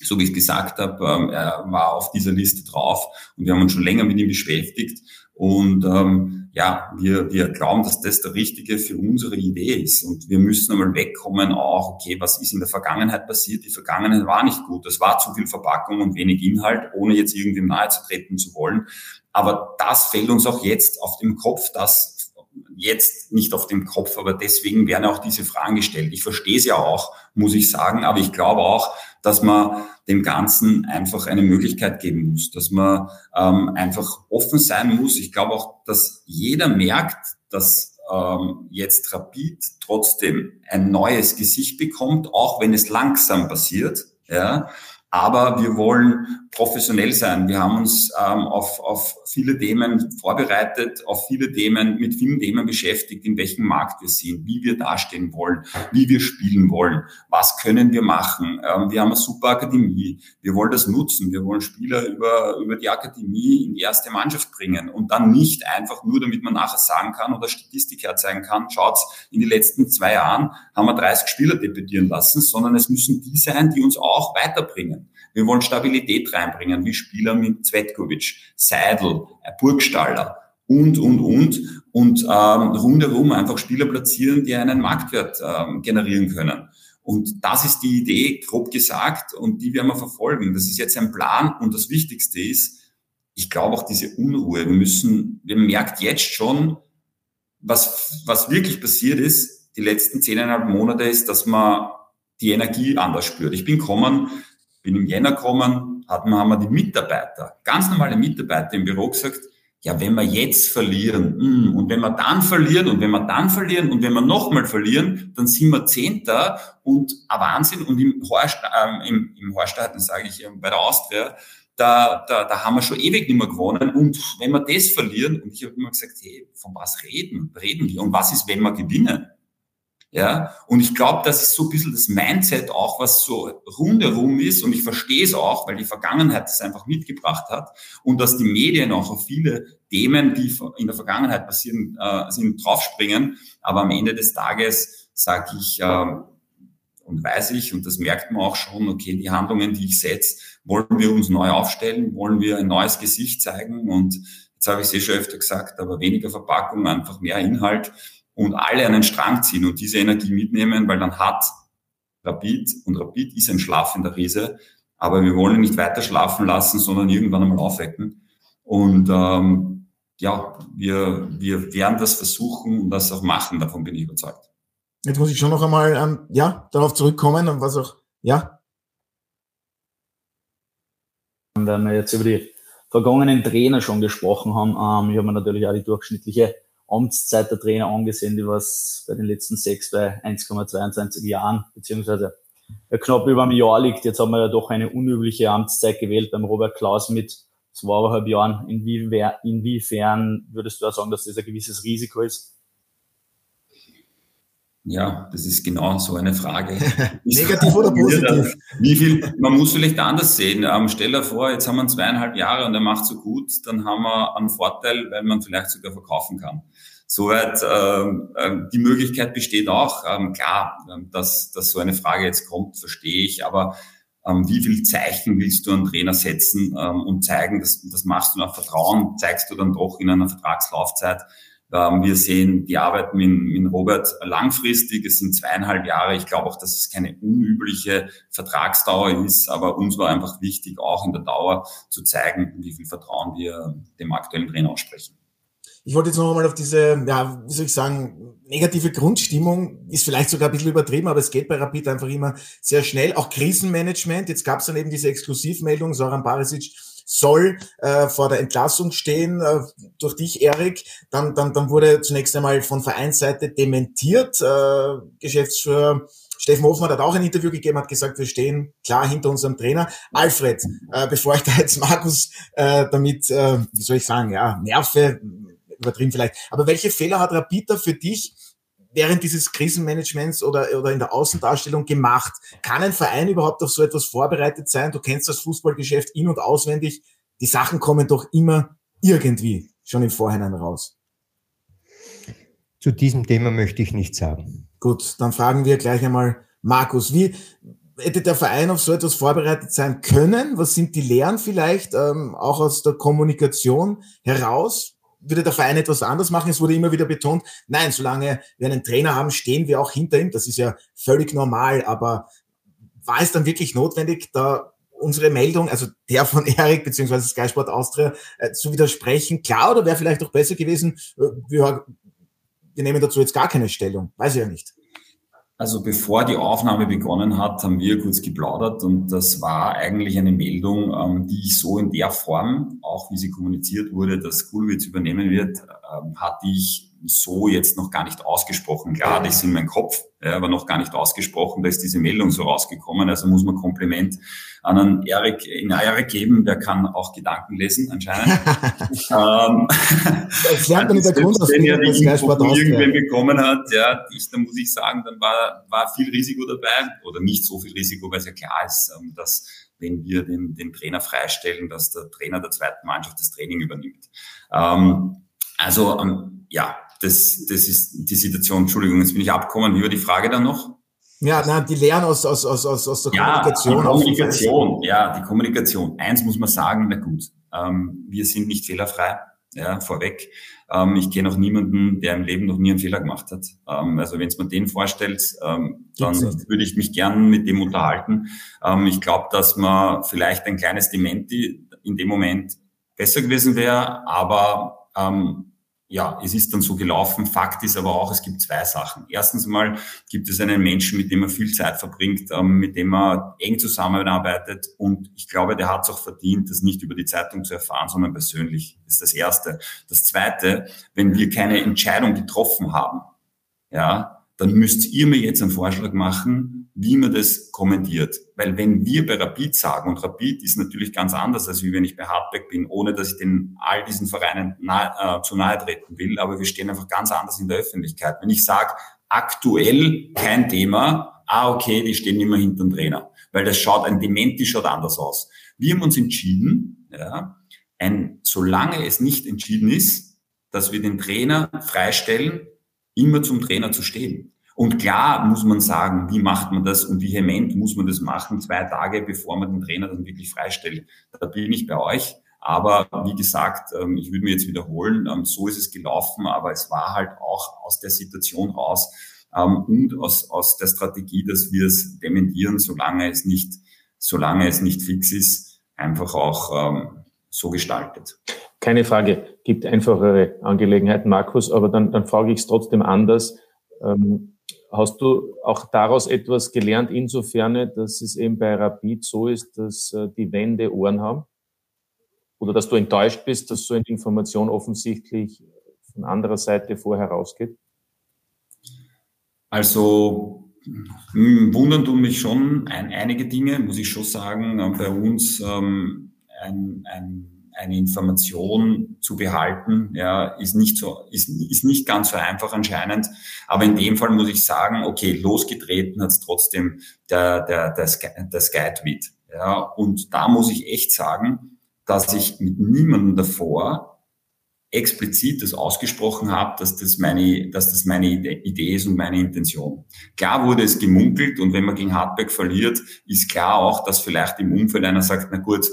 so wie ich gesagt habe, ähm, er war auf dieser Liste drauf und wir haben uns schon länger mit ihm beschäftigt. Und ähm, ja, wir, wir glauben, dass das der Richtige für unsere Idee ist. Und wir müssen einmal wegkommen, auch, okay, was ist in der Vergangenheit passiert? Die Vergangenheit war nicht gut. Es war zu viel Verpackung und wenig Inhalt, ohne jetzt irgendwie nahe zu treten zu wollen. Aber das fällt uns auch jetzt auf dem Kopf, dass jetzt nicht auf dem Kopf, aber deswegen werden auch diese Fragen gestellt. Ich verstehe es ja auch, muss ich sagen, aber ich glaube auch, dass man dem Ganzen einfach eine Möglichkeit geben muss, dass man ähm, einfach offen sein muss. Ich glaube auch, dass jeder merkt, dass ähm, jetzt Rapid trotzdem ein neues Gesicht bekommt, auch wenn es langsam passiert. Ja, aber wir wollen professionell sein. Wir haben uns ähm, auf, auf viele Themen vorbereitet, auf viele Themen, mit vielen Themen beschäftigt, in welchem Markt wir sind, wie wir dastehen wollen, wie wir spielen wollen, was können wir machen. Ähm, wir haben eine super Akademie. Wir wollen das nutzen. Wir wollen Spieler über, über die Akademie in die erste Mannschaft bringen und dann nicht einfach nur, damit man nachher sagen kann oder Statistik herzeigen kann, schaut, in den letzten zwei Jahren haben wir 30 Spieler debütieren lassen, sondern es müssen die sein, die uns auch weiterbringen. Wir wollen Stabilität reinbringen, wie Spieler mit Zvetkovic, Seidel, Burgstaller und, und, und. Und ähm, rundherum einfach Spieler platzieren, die einen Marktwert ähm, generieren können. Und das ist die Idee, grob gesagt, und die werden wir verfolgen. Das ist jetzt ein Plan und das Wichtigste ist, ich glaube auch diese Unruhe. Wir müssen, wir merkt jetzt schon, was, was wirklich passiert ist, die letzten zehneinhalb Monate ist, dass man die Energie anders spürt. Ich bin kommen, bin im Jänner gekommen, hatten, haben wir die Mitarbeiter, ganz normale Mitarbeiter im Büro gesagt, ja, wenn wir jetzt verlieren mm, und wenn wir dann verlieren und wenn wir dann verlieren und wenn wir nochmal verlieren, dann sind wir Zehnter und ein Wahnsinn. Und im Horst, äh, im, im Horstgarten, sage ich, bei der Austria, da, da, da haben wir schon ewig nicht mehr gewonnen. Und wenn wir das verlieren, und ich habe immer gesagt, hey, von was reden? Reden wir? Und was ist, wenn wir gewinnen? Ja, und ich glaube, das ist so ein bisschen das Mindset auch, was so rundherum ist. Und ich verstehe es auch, weil die Vergangenheit es einfach mitgebracht hat. Und dass die Medien auch auf viele Themen, die in der Vergangenheit passieren, äh, sind, draufspringen. Aber am Ende des Tages sage ich, äh, und weiß ich, und das merkt man auch schon, okay, die Handlungen, die ich setze, wollen wir uns neu aufstellen, wollen wir ein neues Gesicht zeigen. Und jetzt habe ich es eh schon öfter gesagt, aber weniger Verpackung, einfach mehr Inhalt und alle einen Strang ziehen und diese Energie mitnehmen, weil dann hat Rapid, und Rapid ist ein schlafender Riese, aber wir wollen ihn nicht weiter schlafen lassen, sondern irgendwann einmal aufwecken. Und ähm, ja, wir, wir werden das versuchen und das auch machen, davon bin ich überzeugt. Jetzt muss ich schon noch einmal ähm, ja, darauf zurückkommen und was auch, ja. Wenn wir jetzt über die vergangenen Trainer schon gesprochen haben, ähm, ich habe mir natürlich auch die durchschnittliche Amtszeit der Trainer angesehen, die was bei den letzten sechs bei 1,22 Jahren, beziehungsweise knapp über einem Jahr liegt. Jetzt haben wir ja doch eine unübliche Amtszeit gewählt beim Robert Klaus mit zweieinhalb Jahren. Inwiefern, inwiefern würdest du auch sagen, dass das ein gewisses Risiko ist? Ja, das ist genau so eine Frage. Negativ oder positiv? Wie viel, man muss vielleicht anders sehen. Ähm, stell dir vor, jetzt haben wir zweieinhalb Jahre und er macht so gut, dann haben wir einen Vorteil, weil man vielleicht sogar verkaufen kann. Soweit ähm, äh, die Möglichkeit besteht auch. Ähm, klar, ähm, dass, dass so eine Frage jetzt kommt, verstehe ich, aber ähm, wie viel Zeichen willst du an Trainer setzen ähm, und zeigen, dass das machst du nach Vertrauen, zeigst du dann doch in einer Vertragslaufzeit ähm, wir sehen die Arbeit mit, mit Robert langfristig. Es sind zweieinhalb Jahre. Ich glaube auch, dass es keine unübliche Vertragsdauer ist, aber uns war einfach wichtig, auch in der Dauer zu zeigen, wie viel Vertrauen wir dem aktuellen Trainer aussprechen. Ich wollte jetzt noch einmal auf diese, ja, wie soll ich sagen, negative Grundstimmung, ist vielleicht sogar ein bisschen übertrieben, aber es geht bei Rapid einfach immer sehr schnell. Auch Krisenmanagement, jetzt gab es dann eben diese Exklusivmeldung, Soran Barisic soll äh, vor der Entlassung stehen äh, durch dich, Erik. Dann, dann, dann wurde zunächst einmal von Vereinsseite dementiert. Äh, Geschäftsführer Steffen Hofmann hat auch ein Interview gegeben, hat gesagt, wir stehen klar hinter unserem Trainer. Alfred, äh, bevor ich da jetzt Markus äh, damit, äh, wie soll ich sagen, ja, nerve, übertrieben vielleicht. Aber welche Fehler hat Rapid für dich während dieses Krisenmanagements oder, oder in der Außendarstellung gemacht? Kann ein Verein überhaupt auf so etwas vorbereitet sein? Du kennst das Fußballgeschäft in- und auswendig. Die Sachen kommen doch immer irgendwie schon im Vorhinein raus. Zu diesem Thema möchte ich nichts sagen. Gut, dann fragen wir gleich einmal Markus, wie hätte der Verein auf so etwas vorbereitet sein können? Was sind die Lehren vielleicht ähm, auch aus der Kommunikation heraus? Würde der Verein etwas anders machen? Es wurde immer wieder betont, nein, solange wir einen Trainer haben, stehen wir auch hinter ihm. Das ist ja völlig normal, aber war es dann wirklich notwendig, da unsere Meldung, also der von Erik bzw. Sky Sport Austria, äh, zu widersprechen? Klar, oder wäre vielleicht auch besser gewesen, äh, wir, wir nehmen dazu jetzt gar keine Stellung? Weiß ich ja nicht. Also bevor die Aufnahme begonnen hat, haben wir kurz geplaudert und das war eigentlich eine Meldung, ähm, die ich so in der Form, auch wie sie kommuniziert wurde, dass Kulwitz übernehmen wird, ähm, hatte ich so jetzt noch gar nicht ausgesprochen. Klar, das ist in meinem Kopf, ja, aber noch gar nicht ausgesprochen. Da ist diese Meldung so rausgekommen. Also muss man Kompliment an einen Erik, in Erik geben, der kann auch Gedanken lesen anscheinend. ähm, das lernt man in der Grundausbildung, wenn er die Info irgendwen bekommen hat, ja, ich, dann muss ich sagen, dann war, war viel Risiko dabei oder nicht so viel Risiko, weil es ja klar ist, ähm, dass wenn wir den, den Trainer freistellen, dass der Trainer der zweiten Mannschaft das Training übernimmt. Ähm, also ähm, ja, das, das ist die Situation. Entschuldigung, jetzt bin ich abgekommen. Wie war die Frage dann noch? Ja, na, die Lehren aus, aus, aus, aus, aus der ja, Kommunikation. Die Kommunikation, ja, die Kommunikation. Eins muss man sagen, na gut, ähm, wir sind nicht fehlerfrei, ja, vorweg. Ähm, ich kenne auch niemanden, der im Leben noch nie einen Fehler gemacht hat. Ähm, also wenn es man den vorstellt, ähm, dann würde ich mich gern mit dem unterhalten. Ähm, ich glaube, dass man vielleicht ein kleines Dementi in dem Moment besser gewesen wäre, aber ähm, ja, es ist dann so gelaufen. Fakt ist aber auch, es gibt zwei Sachen. Erstens mal gibt es einen Menschen, mit dem man viel Zeit verbringt, ähm, mit dem man eng zusammenarbeitet und ich glaube, der hat es auch verdient, das nicht über die Zeitung zu erfahren, sondern persönlich. Das ist das Erste. Das Zweite, wenn wir keine Entscheidung getroffen haben, ja, dann müsst ihr mir jetzt einen Vorschlag machen, wie man das kommentiert. Weil wenn wir bei Rapid sagen, und Rapid ist natürlich ganz anders, als wie wenn ich bei Hardback bin, ohne dass ich den all diesen Vereinen nahe, äh, zu nahe treten will, aber wir stehen einfach ganz anders in der Öffentlichkeit. Wenn ich sage, aktuell kein Thema, ah, okay, die stehen immer hinter dem Trainer. Weil das schaut, ein Dementi schaut anders aus. Wir haben uns entschieden, ja, ein, solange es nicht entschieden ist, dass wir den Trainer freistellen, immer zum Trainer zu stehen. Und klar muss man sagen, wie macht man das und wie vehement muss man das machen, zwei Tage bevor man den Trainer dann wirklich freistellt. Da bin ich bei euch. Aber wie gesagt, ähm, ich würde mir jetzt wiederholen, ähm, so ist es gelaufen, aber es war halt auch aus der Situation raus ähm, und aus, aus der Strategie, dass wir es dementieren, solange es nicht, solange es nicht fix ist, einfach auch so gestaltet. Keine Frage, gibt einfachere Angelegenheiten, Markus, aber dann, dann frage ich es trotzdem anders. Ähm, hast du auch daraus etwas gelernt, insofern, dass es eben bei Rapid so ist, dass äh, die Wände Ohren haben? Oder dass du enttäuscht bist, dass so eine Information offensichtlich von anderer Seite vorher rausgeht? Also hm, wundern tun mich schon ein, einige Dinge, muss ich schon sagen. Bei uns ähm, ein, ein eine Information zu behalten, ja, ist nicht so, ist, ist nicht ganz so einfach anscheinend. Aber in dem Fall muss ich sagen, okay, losgetreten hat es trotzdem der, der, der, Sky, der Skytweet. Ja, und da muss ich echt sagen, dass ich mit niemandem davor explizit das ausgesprochen habe, dass das meine, dass das meine Idee ist und meine Intention. Klar wurde es gemunkelt und wenn man gegen Hardback verliert, ist klar auch, dass vielleicht im Umfeld einer sagt, na gut,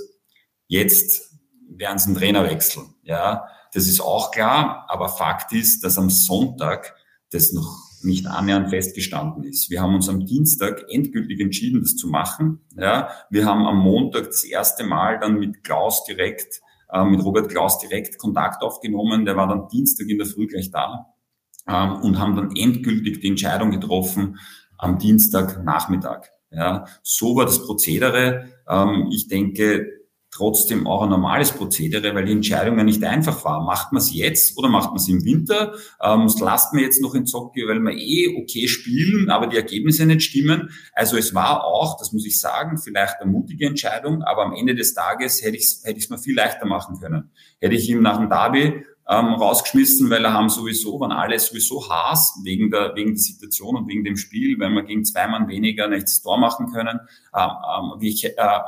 jetzt werden sie einen Trainer wechseln. Ja, das ist auch klar. Aber Fakt ist, dass am Sonntag das noch nicht annähernd festgestanden ist. Wir haben uns am Dienstag endgültig entschieden, das zu machen. Ja, wir haben am Montag das erste Mal dann mit Klaus direkt, äh, mit Robert Klaus direkt Kontakt aufgenommen. Der war dann Dienstag in der Früh gleich da ähm, und haben dann endgültig die Entscheidung getroffen am Dienstag Nachmittag. Ja, so war das Prozedere. Ähm, ich denke, trotzdem auch ein normales Prozedere, weil die Entscheidung ja nicht einfach war. Macht man es jetzt oder macht man es im Winter? Ähm, das lasst man jetzt noch in Zocke, weil wir eh okay spielen, aber die Ergebnisse nicht stimmen. Also es war auch, das muss ich sagen, vielleicht eine mutige Entscheidung, aber am Ende des Tages hätte ich es hätte ich's mir viel leichter machen können. Hätte ich ihm nach dem Derby ähm, rausgeschmissen, weil er haben sowieso, waren alle sowieso Haas wegen der, wegen der Situation und wegen dem Spiel, weil wir gegen zwei Mann weniger nicht das Tor machen können. Ähm, ähm, wie ich, äh,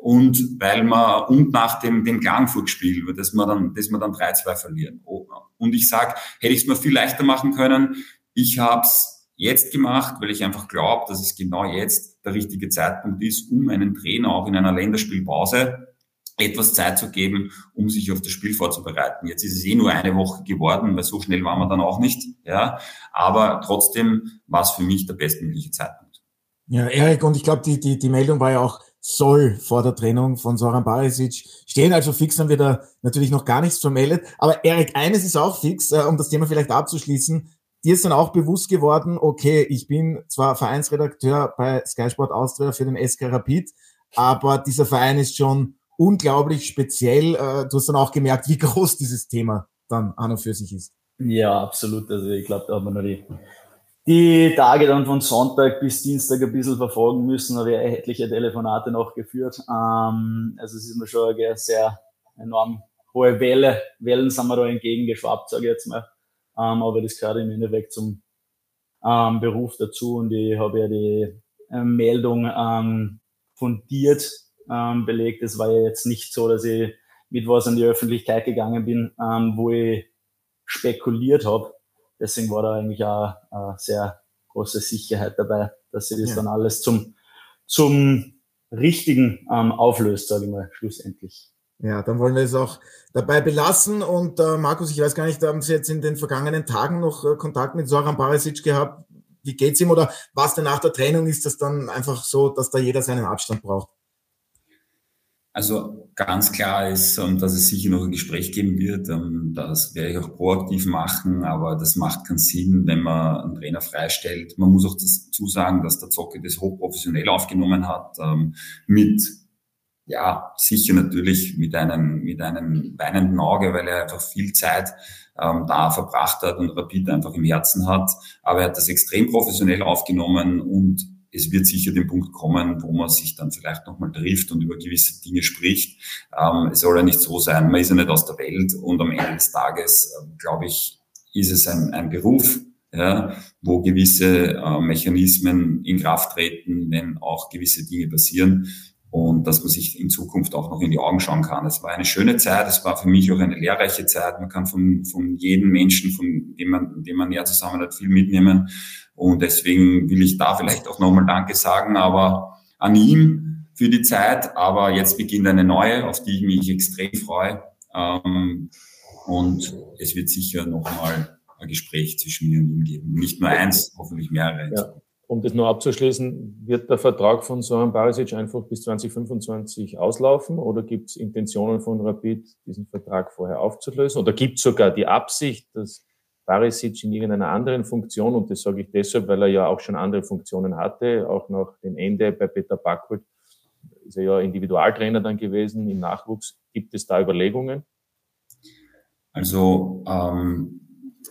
und weil man und nach dem, dem Klagenfurt-Spiel, dass wir dann, dass wir dann 3-2 verlieren. Und ich sag, hätte ich es mir viel leichter machen können. Ich habe es jetzt gemacht, weil ich einfach glaube, dass es genau jetzt der richtige Zeitpunkt ist, um einen Trainer auch in einer Länderspielpause etwas Zeit zu geben, um sich auf das Spiel vorzubereiten. Jetzt ist es eh nur eine Woche geworden, weil so schnell waren wir dann auch nicht. Ja, aber trotzdem war es für mich der bestmögliche Zeitpunkt. Ja, Erik, und ich glaube, die, die, die Meldung war ja auch soll vor der Trennung von Soran Barisic stehen. Also fix haben wir da natürlich noch gar nichts vermeldet. Aber Erik, eines ist auch fix, äh, um das Thema vielleicht abzuschließen. Dir ist dann auch bewusst geworden, okay, ich bin zwar Vereinsredakteur bei Sky Sport Austria für den SK Rapid, aber dieser Verein ist schon unglaublich speziell. Äh, du hast dann auch gemerkt, wie groß dieses Thema dann an und für sich ist. Ja, absolut. Also ich glaube, da hat man nur die die Tage dann von Sonntag bis Dienstag ein bisschen verfolgen müssen, habe ich etliche Telefonate noch geführt. Ähm, also es ist mir schon eine sehr enorm hohe Welle, Wellen sind wir da entgegengeschwappt, sage ich jetzt mal. Ähm, aber das gehört im Endeffekt zum ähm, Beruf dazu und ich habe ja die äh, Meldung ähm, fundiert ähm, belegt. Es war ja jetzt nicht so, dass ich mit was an die Öffentlichkeit gegangen bin, ähm, wo ich spekuliert habe, deswegen war da eigentlich auch eine sehr große Sicherheit dabei, dass sie das ja. dann alles zum, zum Richtigen ähm, auflöst, sage ich mal, schlussendlich. Ja, dann wollen wir es auch dabei belassen. Und äh, Markus, ich weiß gar nicht, haben Sie jetzt in den vergangenen Tagen noch äh, Kontakt mit Soran Barisic gehabt? Wie geht's ihm oder was denn nach der Trennung ist das dann einfach so, dass da jeder seinen Abstand braucht? Also ganz klar ist, ähm, dass es sicher noch ein Gespräch geben wird. Ähm, das werde ich auch proaktiv machen, aber das macht keinen Sinn, wenn man einen Trainer freistellt. Man muss auch dazu sagen, dass der Zocke das hochprofessionell aufgenommen hat, ähm, mit ja, sicher natürlich mit einem, mit einem weinenden Auge, weil er einfach viel Zeit da verbracht hat und Rapid einfach im Herzen hat. Aber er hat das extrem professionell aufgenommen und es wird sicher den Punkt kommen, wo man sich dann vielleicht nochmal trifft und über gewisse Dinge spricht. Ähm, es soll ja nicht so sein, man ist ja nicht aus der Welt und am Ende des Tages, äh, glaube ich, ist es ein, ein Beruf, ja, wo gewisse äh, Mechanismen in Kraft treten, wenn auch gewisse Dinge passieren und dass man sich in Zukunft auch noch in die Augen schauen kann. Es war eine schöne Zeit, es war für mich auch eine lehrreiche Zeit. Man kann von, von jedem Menschen, von dem man, dem man näher zusammen hat, viel mitnehmen. Und deswegen will ich da vielleicht auch nochmal Danke sagen, aber an ihm für die Zeit. Aber jetzt beginnt eine neue, auf die ich mich extrem freue. Ähm, und es wird sicher nochmal ein Gespräch zwischen mir und ihm geben. Nicht nur eins, hoffentlich mehrere. Ja um das nur abzuschließen, wird der Vertrag von Soran Barisic einfach bis 2025 auslaufen oder gibt es Intentionen von Rapid, diesen Vertrag vorher aufzulösen? Oder gibt es sogar die Absicht, dass Barisic in irgendeiner anderen Funktion, und das sage ich deshalb, weil er ja auch schon andere Funktionen hatte, auch nach dem Ende bei Peter Backholt, ist er ja Individualtrainer dann gewesen im Nachwuchs. Gibt es da Überlegungen? Also ähm,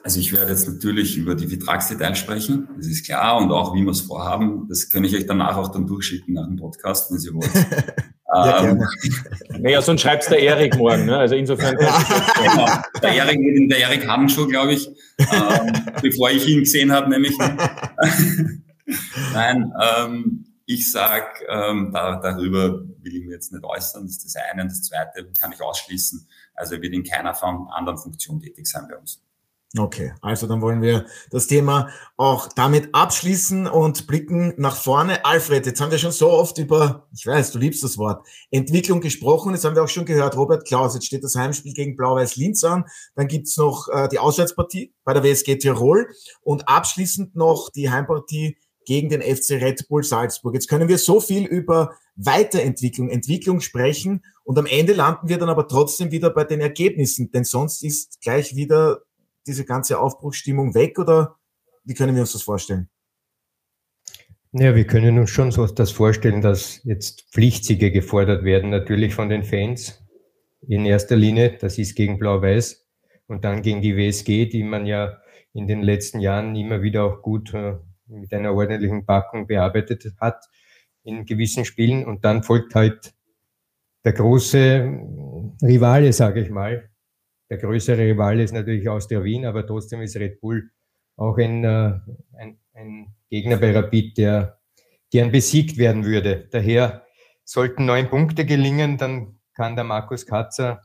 also ich werde jetzt natürlich über die Vertragsdetails sprechen, das ist klar, und auch wie wir es vorhaben. Das kann ich euch danach auch dann durchschicken nach dem Podcast, wenn Sie wollen. ja, ähm, naja, sonst schreibt's der Erik morgen. Ne? Also insofern. genau. Der Erik der Erik Handschuh, glaube ich, ähm, bevor ich ihn gesehen habe, nämlich. Nein, ähm, ich sag, ähm, da, darüber will ich mir jetzt nicht äußern. Das ist das eine. Und das zweite kann ich ausschließen. Also er wird in keiner anderen Funktion tätig sein bei uns. Okay, also dann wollen wir das Thema auch damit abschließen und blicken nach vorne. Alfred, jetzt haben wir schon so oft über, ich weiß, du liebst das Wort, Entwicklung gesprochen. Jetzt haben wir auch schon gehört, Robert Klaus, jetzt steht das Heimspiel gegen Blau-Weiß Linz an. Dann gibt's noch äh, die Auswärtspartie bei der WSG Tirol und abschließend noch die Heimpartie gegen den FC Red Bull Salzburg. Jetzt können wir so viel über Weiterentwicklung, Entwicklung sprechen und am Ende landen wir dann aber trotzdem wieder bei den Ergebnissen, denn sonst ist gleich wieder diese ganze Aufbruchsstimmung weg oder wie können wir uns das vorstellen? Ja, wir können uns schon so das vorstellen, dass jetzt Pflichtsiege gefordert werden, natürlich von den Fans in erster Linie. Das ist gegen Blau-Weiß und dann gegen die WSG, die man ja in den letzten Jahren immer wieder auch gut äh, mit einer ordentlichen Packung bearbeitet hat in gewissen Spielen. Und dann folgt halt der große Rivale, sage ich mal, der größere Rivale ist natürlich Austria Wien, aber trotzdem ist Red Bull auch ein, äh, ein, ein Gegner bei Rapid, der gern besiegt werden würde. Daher sollten neun Punkte gelingen, dann kann der Markus Katzer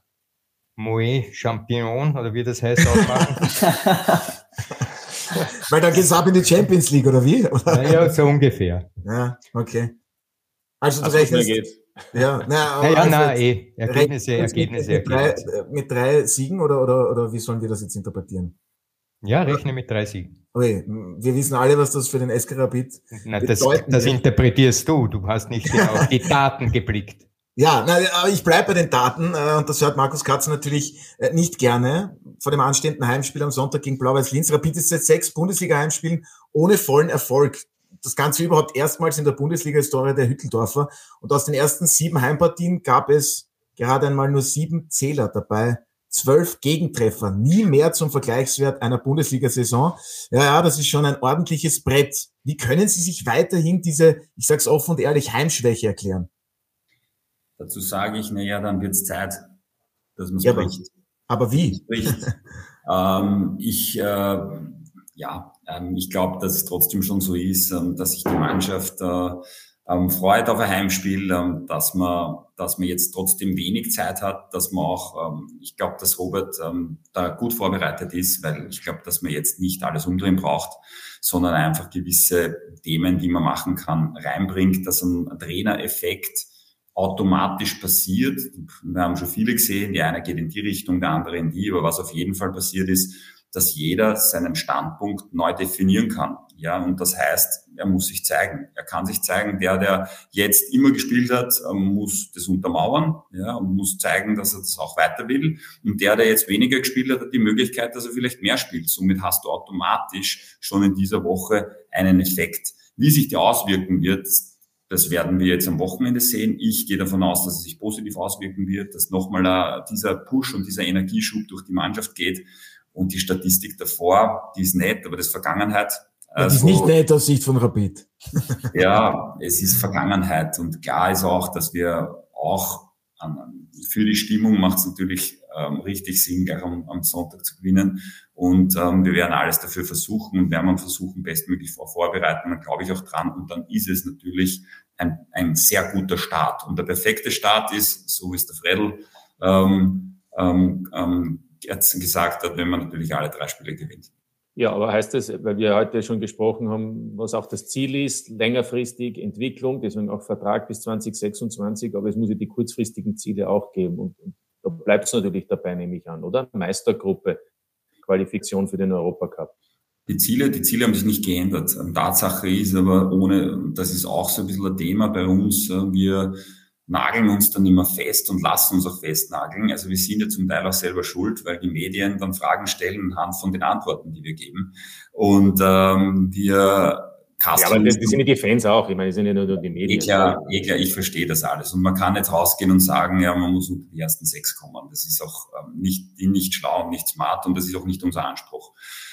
Moe Champion oder wie das heißt ausmachen. Weil dann geht's ab in die Champions League, oder wie? Naja, so ungefähr. Ja, okay. Also du also, rechnest, ja, naja, naja also na, eh. Ergebnisse, Ergebnisse, mit, drei, mit drei Siegen oder, oder, oder wie sollen wir das jetzt interpretieren? Ja, rechne mit drei Siegen. Okay, wir wissen alle, was das für den SK Rapid Na, das, das interpretierst du. Du hast nicht genau die Daten geblickt. Ja, na, aber ich bleibe bei den Daten äh, und das hört Markus Katzer natürlich äh, nicht gerne. Vor dem anstehenden Heimspiel am Sonntag gegen Blau-Weiß Linz. Rapid ist seit sechs Bundesliga-Heimspielen ohne vollen Erfolg das Ganze überhaupt erstmals in der Bundesliga-Historie der Hütteldorfer. Und aus den ersten sieben Heimpartien gab es gerade einmal nur sieben Zähler dabei. Zwölf Gegentreffer, nie mehr zum Vergleichswert einer Bundesliga-Saison. Ja, ja, das ist schon ein ordentliches Brett. Wie können Sie sich weiterhin diese, ich sag's offen und ehrlich, Heimschwäche erklären? Dazu sage ich, na ja, dann wird's Zeit, dass man ja, bricht. Aber, aber wie? ähm, ich, äh, ja, ähm, ich glaube, dass es trotzdem schon so ist, ähm, dass sich die Mannschaft äh, ähm, freut auf ein Heimspiel, ähm, dass man, dass man jetzt trotzdem wenig Zeit hat, dass man auch, ähm, ich glaube, dass Robert ähm, da gut vorbereitet ist, weil ich glaube, dass man jetzt nicht alles umdrehen braucht, sondern einfach gewisse Themen, die man machen kann, reinbringt, dass ein Trainereffekt automatisch passiert. Wir haben schon viele gesehen, die eine geht in die Richtung, der andere in die, aber was auf jeden Fall passiert ist, dass jeder seinen Standpunkt neu definieren kann. Ja, und das heißt, er muss sich zeigen. Er kann sich zeigen. Der, der jetzt immer gespielt hat, ähm, muss das untermauern, ja, und muss zeigen, dass er das auch weiter will. Und der, der jetzt weniger gespielt hat, hat die Möglichkeit, dass er vielleicht mehr spielt. Somit hast du automatisch schon in dieser Woche einen Effekt. Wie sich der auswirken wird, das werden wir jetzt am Wochenende sehen. Ich gehe davon aus, dass es sich positiv auswirken wird, dass nochmal äh, dieser Push und dieser Energieschub durch die Mannschaft geht. Und die Statistik davor, die ist nett, aber das ist Vergangenheit. Ja, das ist nicht nett aus Sicht von Rapid. ja, es ist Vergangenheit. Und klar ist auch, dass wir auch für die Stimmung macht es natürlich ähm, richtig Sinn, gleich am, am, Sonntag zu gewinnen. Und ähm, wir werden alles dafür versuchen und werden versuchen, bestmöglich vor vorbereiten. Dann glaube ich auch dran. Und dann ist es natürlich ein, ein sehr guter Start. Und der perfekte Start ist, so wie es der Fredel ähm, ähm, ähm, gesagt hat, wenn man natürlich alle drei Spiele gewinnt. Ja, aber heißt das, weil wir heute schon gesprochen haben, was auch das Ziel ist, längerfristig Entwicklung, deswegen auch Vertrag bis 2026, aber es muss ja die kurzfristigen Ziele auch geben. Und, und da bleibt es natürlich dabei, nehme ich an, oder? Meistergruppe, Qualifikation für den Europacup. Die Ziele, die Ziele haben sich nicht geändert. Tatsache ist aber ohne, das ist auch so ein bisschen ein Thema bei uns, wir nageln uns dann immer fest und lassen uns auch festnageln. Also wir sind ja zum Teil auch selber schuld, weil die Medien dann Fragen stellen anhand von den Antworten, die wir geben. Und ähm, wir ja, aber das, das sind ja die Fans auch. Ich meine, das sind ja nur die Medien. Eh klar, eh klar, ich verstehe das alles. Und man kann jetzt rausgehen und sagen, ja, man muss unter die ersten sechs kommen. Das ist auch ähm, nicht, nicht schlau und nicht smart und das ist auch nicht unser Anspruch.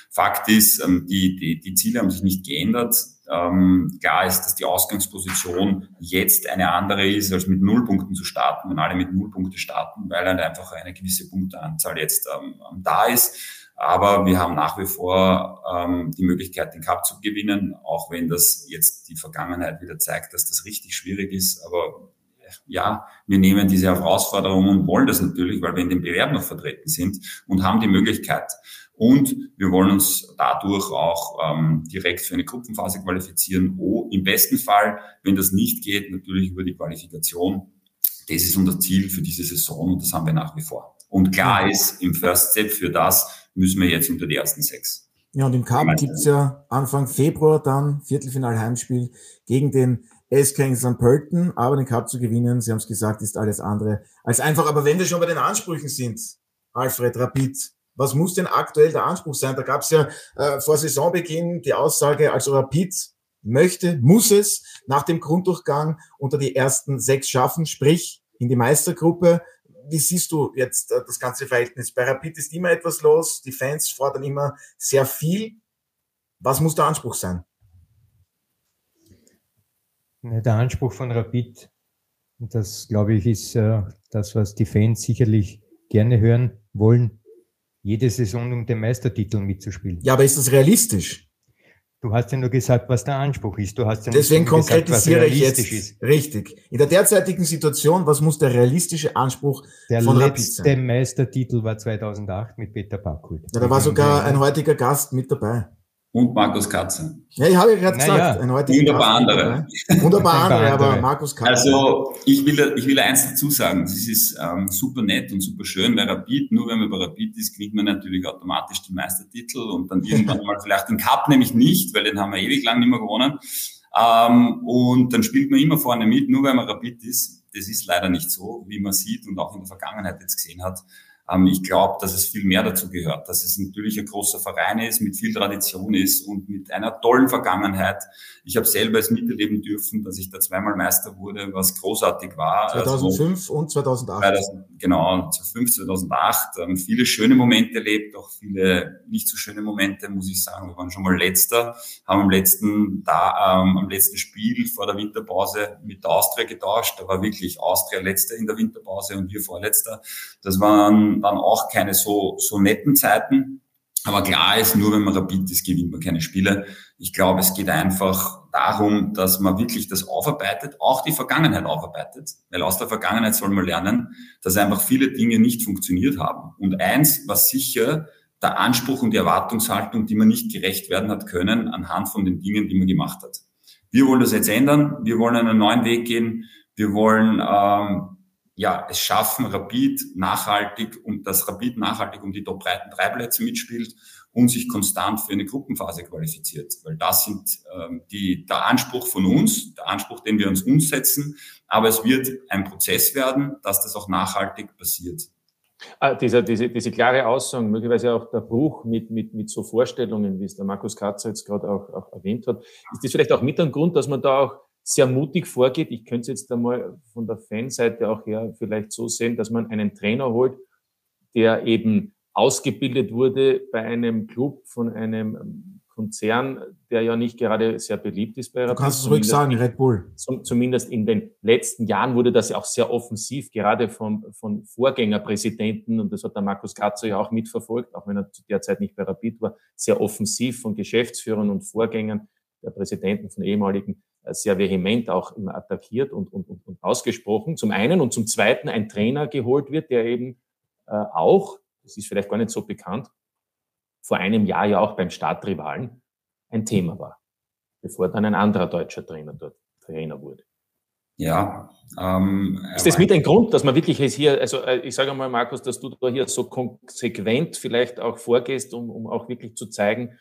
Fakt ist, ähm, die, die, die Ziele haben sich nicht geändert. Ähm, klar ist, dass die Ausgangsposition jetzt eine andere ist, als mit Nullpunkten zu starten, wenn alle mit Nullpunkte starten, weil halt einfach eine gewisse Punkteanzahl jetzt ähm, da ist. Aber wir haben nach wie vor ähm, die Möglichkeit, den Cup zu gewinnen, auch wenn das jetzt die Vergangenheit wieder zeigt, dass das richtig schwierig ist. Aber ja, wir nehmen diese Herausforderung und wollen das natürlich, weil wir in dem Bewerb noch vertreten sind und haben die Möglichkeit. Und wir wollen uns dadurch auch ähm, direkt für eine Gruppenphase qualifizieren. Oh, im besten Fall, wenn das nicht geht, natürlich über die Qualifikation. Das ist unser Ziel für diese Saison und das haben wir nach wie vor. Und klar ist, im First Step für das müssen wir jetzt unter die ersten sechs. Ja, und im Cup gibt's ja Anfang Februar dann Viertelfinal-Heimspiel gegen den SK St. Pölten. Aber den Cup zu gewinnen, Sie haben es gesagt, ist alles andere als einfach. Aber wenn wir schon bei den Ansprüchen sind, Alfred Rapid, was muss denn aktuell der Anspruch sein? Da gab es ja äh, vor Saisonbeginn die Aussage, also Rapid möchte, muss es nach dem Grunddurchgang unter die ersten sechs schaffen, sprich in die Meistergruppe. Wie siehst du jetzt äh, das ganze Verhältnis? Bei Rapid ist immer etwas los, die Fans fordern immer sehr viel. Was muss der Anspruch sein? Der Anspruch von Rapid, das glaube ich, ist äh, das, was die Fans sicherlich gerne hören wollen, jede Saison um den Meistertitel mitzuspielen. Ja, aber ist das realistisch? Du hast ja nur gesagt, was der Anspruch ist. Du hast ja Deswegen konkretisiere gesagt, ich jetzt. Ist. Richtig. In der derzeitigen Situation, was muss der realistische Anspruch der von Rapid sein? Der letzte Meistertitel war 2008 mit Peter Backhult. Ja, da war sogar ein heutiger Gast mit dabei und Markus Katze. Ja, ich habe ja gerade gesagt, ja. ein Wunderbar andere. Wunderbar andere, aber Markus Katze. Also ich will, ich will eins dazu sagen, das ist ähm, super nett und super schön bei Rapid. Nur wenn man bei Rapid ist, kriegt man natürlich automatisch den Meistertitel und dann irgendwann mal vielleicht den Cup, nämlich nicht, weil den haben wir ewig lang nicht mehr gewonnen. Ähm, und dann spielt man immer vorne mit, nur wenn man Rapid ist. Das ist leider nicht so, wie man sieht und auch in der Vergangenheit jetzt gesehen hat. Ähm, ich glaube, dass es viel mehr dazu gehört, dass es natürlich ein großer Verein ist, mit viel Tradition ist und mit einer tollen Vergangenheit. Ich habe selber es miterleben dürfen, dass ich da zweimal Meister wurde, was großartig war. 2005 also, und 2008. 2000, genau, 2005, 2008. Ähm, viele schöne Momente erlebt, auch viele nicht so schöne Momente, muss ich sagen. Wir waren schon mal Letzter, haben am letzten, da, ähm, am letzten Spiel vor der Winterpause mit der Austria getauscht. Da war wirklich Austria Letzter in der Winterpause und wir Vorletzter. Das waren dann auch keine so, so netten Zeiten. Aber klar ist, nur wenn man Rapid ist, gewinnt man keine Spiele. Ich glaube, es geht einfach darum, dass man wirklich das aufarbeitet, auch die Vergangenheit aufarbeitet. Weil aus der Vergangenheit soll man lernen, dass einfach viele Dinge nicht funktioniert haben. Und eins war sicher der Anspruch und die Erwartungshaltung, die man nicht gerecht werden hat können anhand von den Dingen, die man gemacht hat. Wir wollen das jetzt ändern. Wir wollen einen neuen Weg gehen. Wir wollen ähm, ja, es schaffen, Rapid nachhaltig und das Rapid nachhaltig um die Top-3 drei Plätze mitspielt. und sich konstant für eine Gruppenphase qualifiziert. Weil das sind ähm, die, der Anspruch von uns, der Anspruch, den wir uns uns setzen. Aber es wird ein Prozess werden, dass das auch nachhaltig passiert. Ah, diese, diese, diese klare Aussage, möglicherweise auch der Bruch mit, mit, mit so Vorstellungen, wie es der Markus Katzer jetzt gerade auch, auch erwähnt hat, ist das vielleicht auch mit ein Grund, dass man da auch sehr mutig vorgeht? Ich könnte es jetzt einmal von der Fanseite auch her vielleicht so sehen, dass man einen Trainer holt, der eben ausgebildet wurde bei einem Club von einem Konzern, der ja nicht gerade sehr beliebt ist bei Rapid. Du kannst es ruhig sagen, Red Bull. Zumindest in den letzten Jahren wurde das ja auch sehr offensiv, gerade von, von Vorgängerpräsidenten, und das hat der Markus Katzer ja auch mitverfolgt, auch wenn er zu der Zeit nicht bei Rapid war, sehr offensiv von Geschäftsführern und Vorgängern der Präsidenten von ehemaligen sehr vehement auch immer attackiert und, und, und, ausgesprochen. Zum einen und zum zweiten ein Trainer geholt wird, der eben äh, auch, das ist vielleicht gar nicht so bekannt, vor einem Jahr ja auch beim Stadtrivalen ein Thema war, bevor dann ein anderer deutscher Trainer dort Trainer wurde. Ja. Ähm, ist das mit ein Grund, dass man wirklich hier, also äh, ich sage mal, Markus, dass du da hier so konsequent vielleicht auch vorgehst, um, um auch wirklich zu zeigen,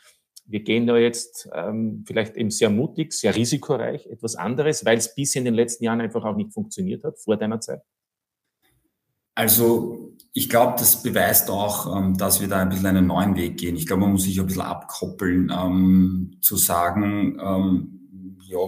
wir gehen da jetzt ähm, vielleicht eben sehr mutig, sehr risikoreich, etwas anderes, weil es bis in den letzten Jahren einfach auch nicht funktioniert hat, vor deiner Zeit? Also ich glaube, das beweist auch, ähm, dass wir da ein bisschen einen neuen Weg gehen. Ich glaube, man muss sich ein bisschen abkoppeln, ähm, zu sagen, ähm, ja,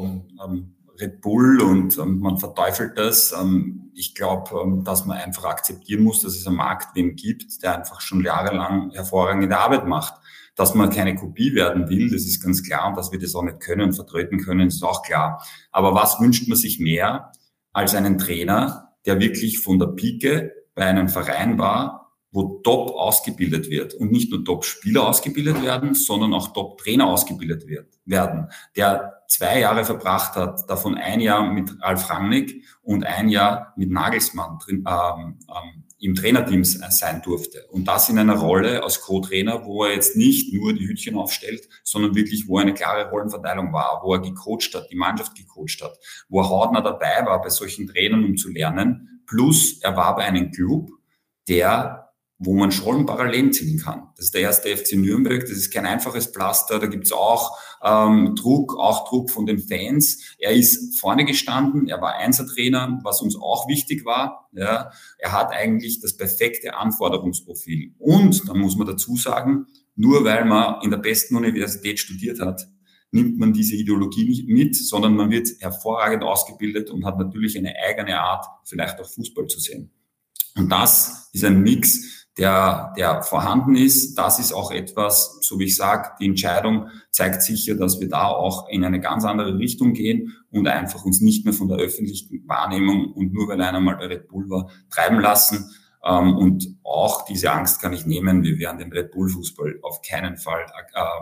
ähm, Red Bull und ähm, man verteufelt das. Ähm, ich glaube, dass man einfach akzeptieren muss, dass es am Markt wen gibt, der einfach schon jahrelang hervorragende Arbeit macht. Dass man keine Kopie werden will, das ist ganz klar und dass wir das auch nicht können und vertreten können, ist auch klar. Aber was wünscht man sich mehr als einen Trainer, der wirklich von der Pike bei einem Verein war, wo top ausgebildet wird und nicht nur Top-Spieler ausgebildet werden, sondern auch Top-Trainer ausgebildet wird, werden, der zwei Jahre verbracht hat, davon ein Jahr mit Ralf Rangnick und ein Jahr mit Nagelsmann drin, ähm, ähm, im Trainerteam sein durfte. Und das in einer Rolle als Co-Trainer, wo er jetzt nicht nur die Hütchen aufstellt, sondern wirklich, wo eine klare Rollenverteilung war, wo er gecoacht hat, die Mannschaft gecoacht hat, wo er hautnah dabei war bei solchen Trainern, um zu lernen Plus er war bei einem Club, der wo man schon Parallelen ziehen kann. Das ist der erste FC Nürnberg, das ist kein einfaches Pflaster, da gibt's auch ähm, Druck, auch Druck von den Fans. Er ist vorne gestanden, er war Einsertrainer, was uns auch wichtig war. Ja. Er hat eigentlich das perfekte Anforderungsprofil. Und, dann muss man dazu sagen, nur weil man in der besten Universität studiert hat, nimmt man diese Ideologie nicht mit, sondern man wird hervorragend ausgebildet und hat natürlich eine eigene Art, vielleicht auch Fußball zu sehen. Und das ist ein Mix, der, der vorhanden ist. Das ist auch etwas, so wie ich sage, die Entscheidung zeigt sicher, dass wir da auch in eine ganz andere Richtung gehen und einfach uns nicht mehr von der öffentlichen Wahrnehmung und nur weil einer mal bei Red Bull war, treiben lassen, ähm, und auch diese Angst kann ich nehmen. Wir werden den Red Bull Fußball auf keinen Fall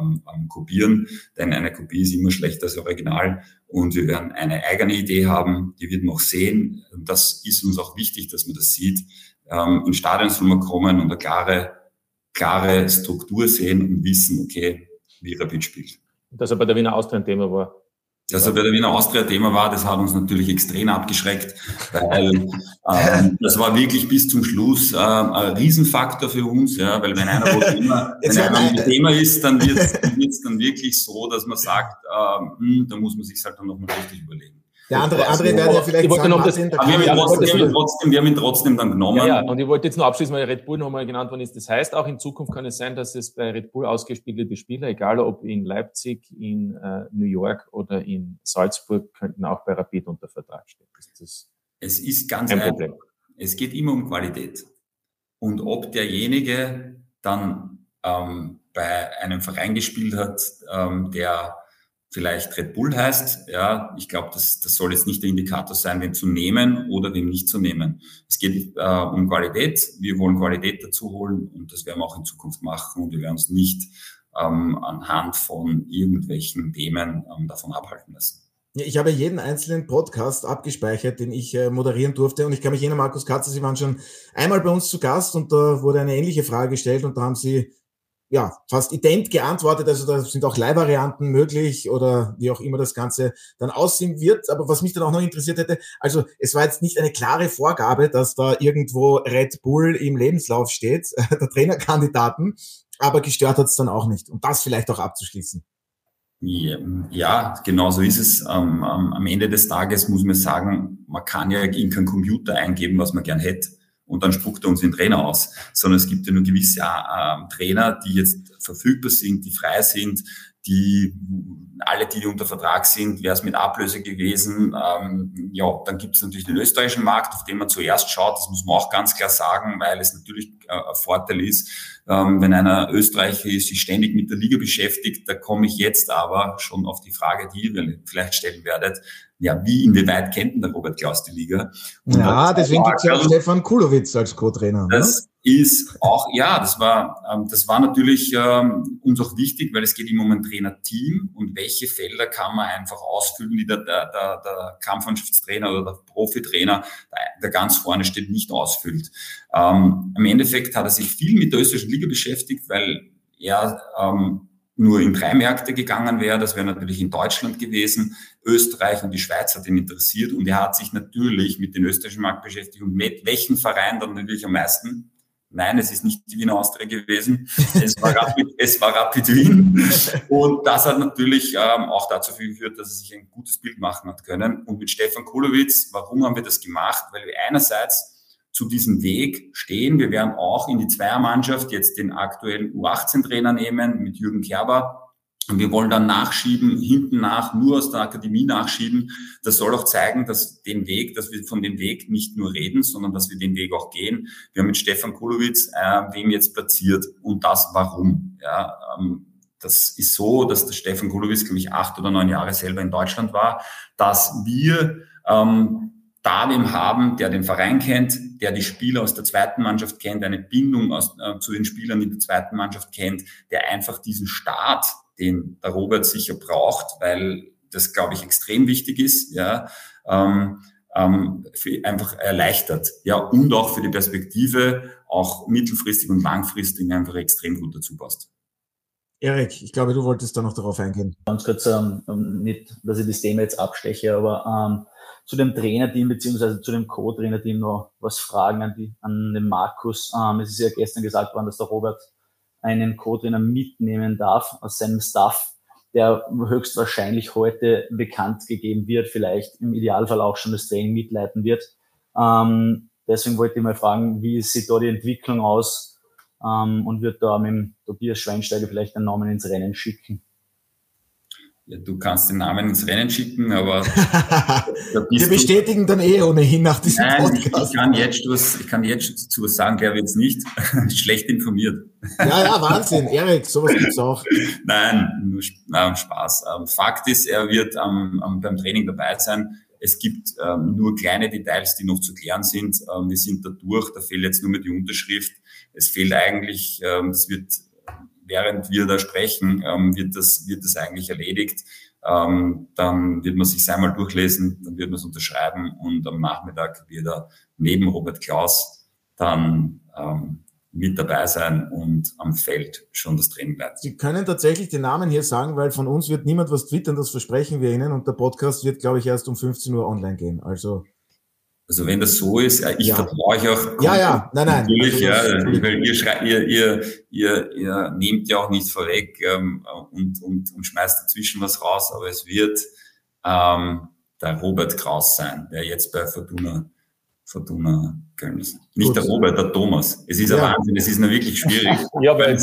ähm, ähm, kopieren, denn eine Kopie ist immer schlechter als Original. Und wir werden eine eigene Idee haben, die wird noch sehen. Und das ist uns auch wichtig, dass man das sieht. Ähm, in soll man kommen und eine klare, klare Struktur sehen und wissen, okay, wie Rapid spielt. Dass er bei der Wiener Austria ein Thema war. Dass er bei der Wiener Austria Thema war, das hat uns natürlich extrem abgeschreckt, weil ähm, das war wirklich bis zum Schluss äh, ein Riesenfaktor für uns, ja, weil wenn einer, wo Thema, wenn einer ein Thema ist, dann wird es dann wirklich so, dass man sagt, äh, hm, da muss man sich halt dann nochmal richtig überlegen. Der andere, andere werden ja vielleicht sagen, noch das, Martin, wir, haben ihn trotzdem, wir, trotzdem, wir haben ihn trotzdem dann genommen. Ja, ja, und ich wollte jetzt nur abschließen, weil Red Bull nochmal genannt worden ist. Das heißt, auch in Zukunft kann es sein, dass es bei Red Bull ausgespielte Spieler, egal ob in Leipzig, in äh, New York oder in Salzburg, könnten auch bei Rapid unter Vertrag stehen. Das es ist ganz ein Problem. Es geht immer um Qualität. Und ob derjenige dann ähm, bei einem Verein gespielt hat, ähm, der vielleicht Red Bull heißt. Ja, ich glaube, das, das soll jetzt nicht der Indikator sein, wen zu nehmen oder wen nicht zu nehmen. Es geht äh, um Qualität. Wir wollen Qualität dazu holen und das werden wir auch in Zukunft machen und wir werden uns nicht ähm, anhand von irgendwelchen Themen ähm, davon abhalten lassen. Ich habe jeden einzelnen Podcast abgespeichert, den ich äh, moderieren durfte. Und ich kann mich erinnern, Markus Katzer, Sie waren schon einmal bei uns zu Gast und da wurde eine ähnliche Frage gestellt und da haben Sie ja, fast ident geantwortet. Also da sind auch Leihvarianten möglich oder wie auch immer das Ganze dann aussehen wird. Aber was mich dann auch noch interessiert hätte, also es war jetzt nicht eine klare Vorgabe, dass da irgendwo Red Bull im Lebenslauf steht, der Trainerkandidaten. aber gestört hat es dann auch nicht. Und das vielleicht auch abzuschließen. Ja, genau so ist es. Ähm, am Ende des Tages muss man sagen, man kann ja in keinen Computer eingeben, was man gern hätte und dann spuckt er uns den Trainer aus, sondern es gibt ja nur gewisse äh, Trainer, die jetzt verfügbar sind, die frei sind, die alle, die unter Vertrag sind, wäre es mit Ablöse gewesen. Ähm, ja, dann gibt es natürlich den österreichischen Markt, auf den man zuerst schaut. Das muss man auch ganz klar sagen, weil es natürlich äh, ein Vorteil ist, ähm, wenn einer Österreicher ist, sich ständig mit der Liga beschäftigt. Da komme ich jetzt aber schon auf die Frage, die ihr vielleicht stellen werdet ja, wie inwieweit kennt denn der Robert Klaus die Liga? Und ja, deswegen gibt es ja auch Stefan Kulowitz als Co-Trainer. Das ne? Ist auch, ja, das war, ähm, das war natürlich ähm, uns auch wichtig, weil es geht immer um ein Trainerteam und welche Felder kann man einfach ausfüllen, die der, der, der, der Kampfmannschaftstrainer oder der Profitrainer, der, der ganz vorne steht, nicht ausfüllt. Ähm, Im Endeffekt hat er sich viel mit der österreichischen Liga beschäftigt, weil er ähm, nur in drei Märkte gegangen wäre. Das wäre natürlich in Deutschland gewesen. Österreich und die Schweiz hat ihn interessiert und er hat sich natürlich mit dem österreichischen Markt beschäftigt und mit welchen Verein dann natürlich am meisten. Nein, es ist nicht die Wiener Austria gewesen. Es war Rapid, es war Rapid Wien. Und das hat natürlich ähm, auch dazu geführt, dass er sich ein gutes Bild machen hat können. Und mit Stefan Kulowitz, warum haben wir das gemacht? Weil wir einerseits zu diesem Weg stehen. Wir werden auch in die Zweiermannschaft jetzt den aktuellen U18-Trainer nehmen mit Jürgen Kerber. Und wir wollen dann nachschieben, hinten nach, nur aus der Akademie nachschieben. Das soll auch zeigen, dass den Weg, dass wir von dem Weg nicht nur reden, sondern dass wir den Weg auch gehen. Wir haben mit Stefan Kulowitz äh, wem jetzt platziert und das warum. Ja, ähm, das ist so, dass der Stefan Kulowitz, glaube ich, acht oder neun Jahre selber in Deutschland war, dass wir ähm, da wem haben, der den Verein kennt, der die Spieler aus der zweiten Mannschaft kennt, eine Bindung aus, äh, zu den Spielern in der zweiten Mannschaft kennt, der einfach diesen Start, den der Robert sicher braucht, weil das, glaube ich, extrem wichtig ist, ja, ähm, ähm, für, einfach erleichtert, ja, und auch für die Perspektive, auch mittelfristig und langfristig einfach extrem gut dazu passt. Erik, ich glaube, du wolltest da noch darauf eingehen. Ganz kurz, ähm, nicht, dass ich das Thema jetzt absteche, aber ähm, zu dem Trainerteam beziehungsweise zu dem Co-Trainerteam noch was fragen an, die, an den Markus. Ähm, es ist ja gestern gesagt worden, dass der Robert einen Co-Trainer mitnehmen darf aus seinem Staff, der höchstwahrscheinlich heute bekannt gegeben wird, vielleicht im Idealfall auch schon das Training mitleiten wird. Ähm, deswegen wollte ich mal fragen, wie sieht da die Entwicklung aus ähm, und wird da mit dem Tobias Schweinsteiger vielleicht einen Namen ins Rennen schicken? Ja, du kannst den Namen ins Rennen schicken, aber wir bestätigen dann eh ohnehin nach diesem Nein, Podcast. Ich, kann jetzt was, ich kann jetzt dazu was sagen, der wird nicht schlecht informiert. Ja, ja, Wahnsinn, Erik, sowas gibt's auch. Nein, nur nein, Spaß. Ähm, Fakt ist, er wird am, am, beim Training dabei sein. Es gibt ähm, nur kleine Details, die noch zu klären sind. Ähm, wir sind da durch, da fehlt jetzt nur mehr die Unterschrift. Es fehlt eigentlich, ähm, es wird während wir da sprechen, ähm, wird, das, wird das eigentlich erledigt. Ähm, dann wird man sich einmal durchlesen, dann wird man es unterschreiben und am Nachmittag wird er neben Robert Klaus dann ähm, mit dabei sein und am Feld schon das Training leiten. Sie können tatsächlich den Namen hier sagen, weil von uns wird niemand was twittern, das versprechen wir Ihnen und der Podcast wird, glaube ich, erst um 15 Uhr online gehen. Also also wenn das so ist, ich ja. vertraue euch auch. Ja, ja, nein, nein. Natürlich, also, ja, weil ihr, schreit, ihr, ihr, ihr, ihr nehmt ja auch nichts vorweg ähm, und, und, und schmeißt dazwischen was raus, aber es wird ähm, der Robert Kraus sein, der jetzt bei Fortuna Fortuna Köln. Nicht Gut. der Robert, der Thomas. Es ist ja. ein Wahnsinn, es ist nur wirklich schwierig. ja, weil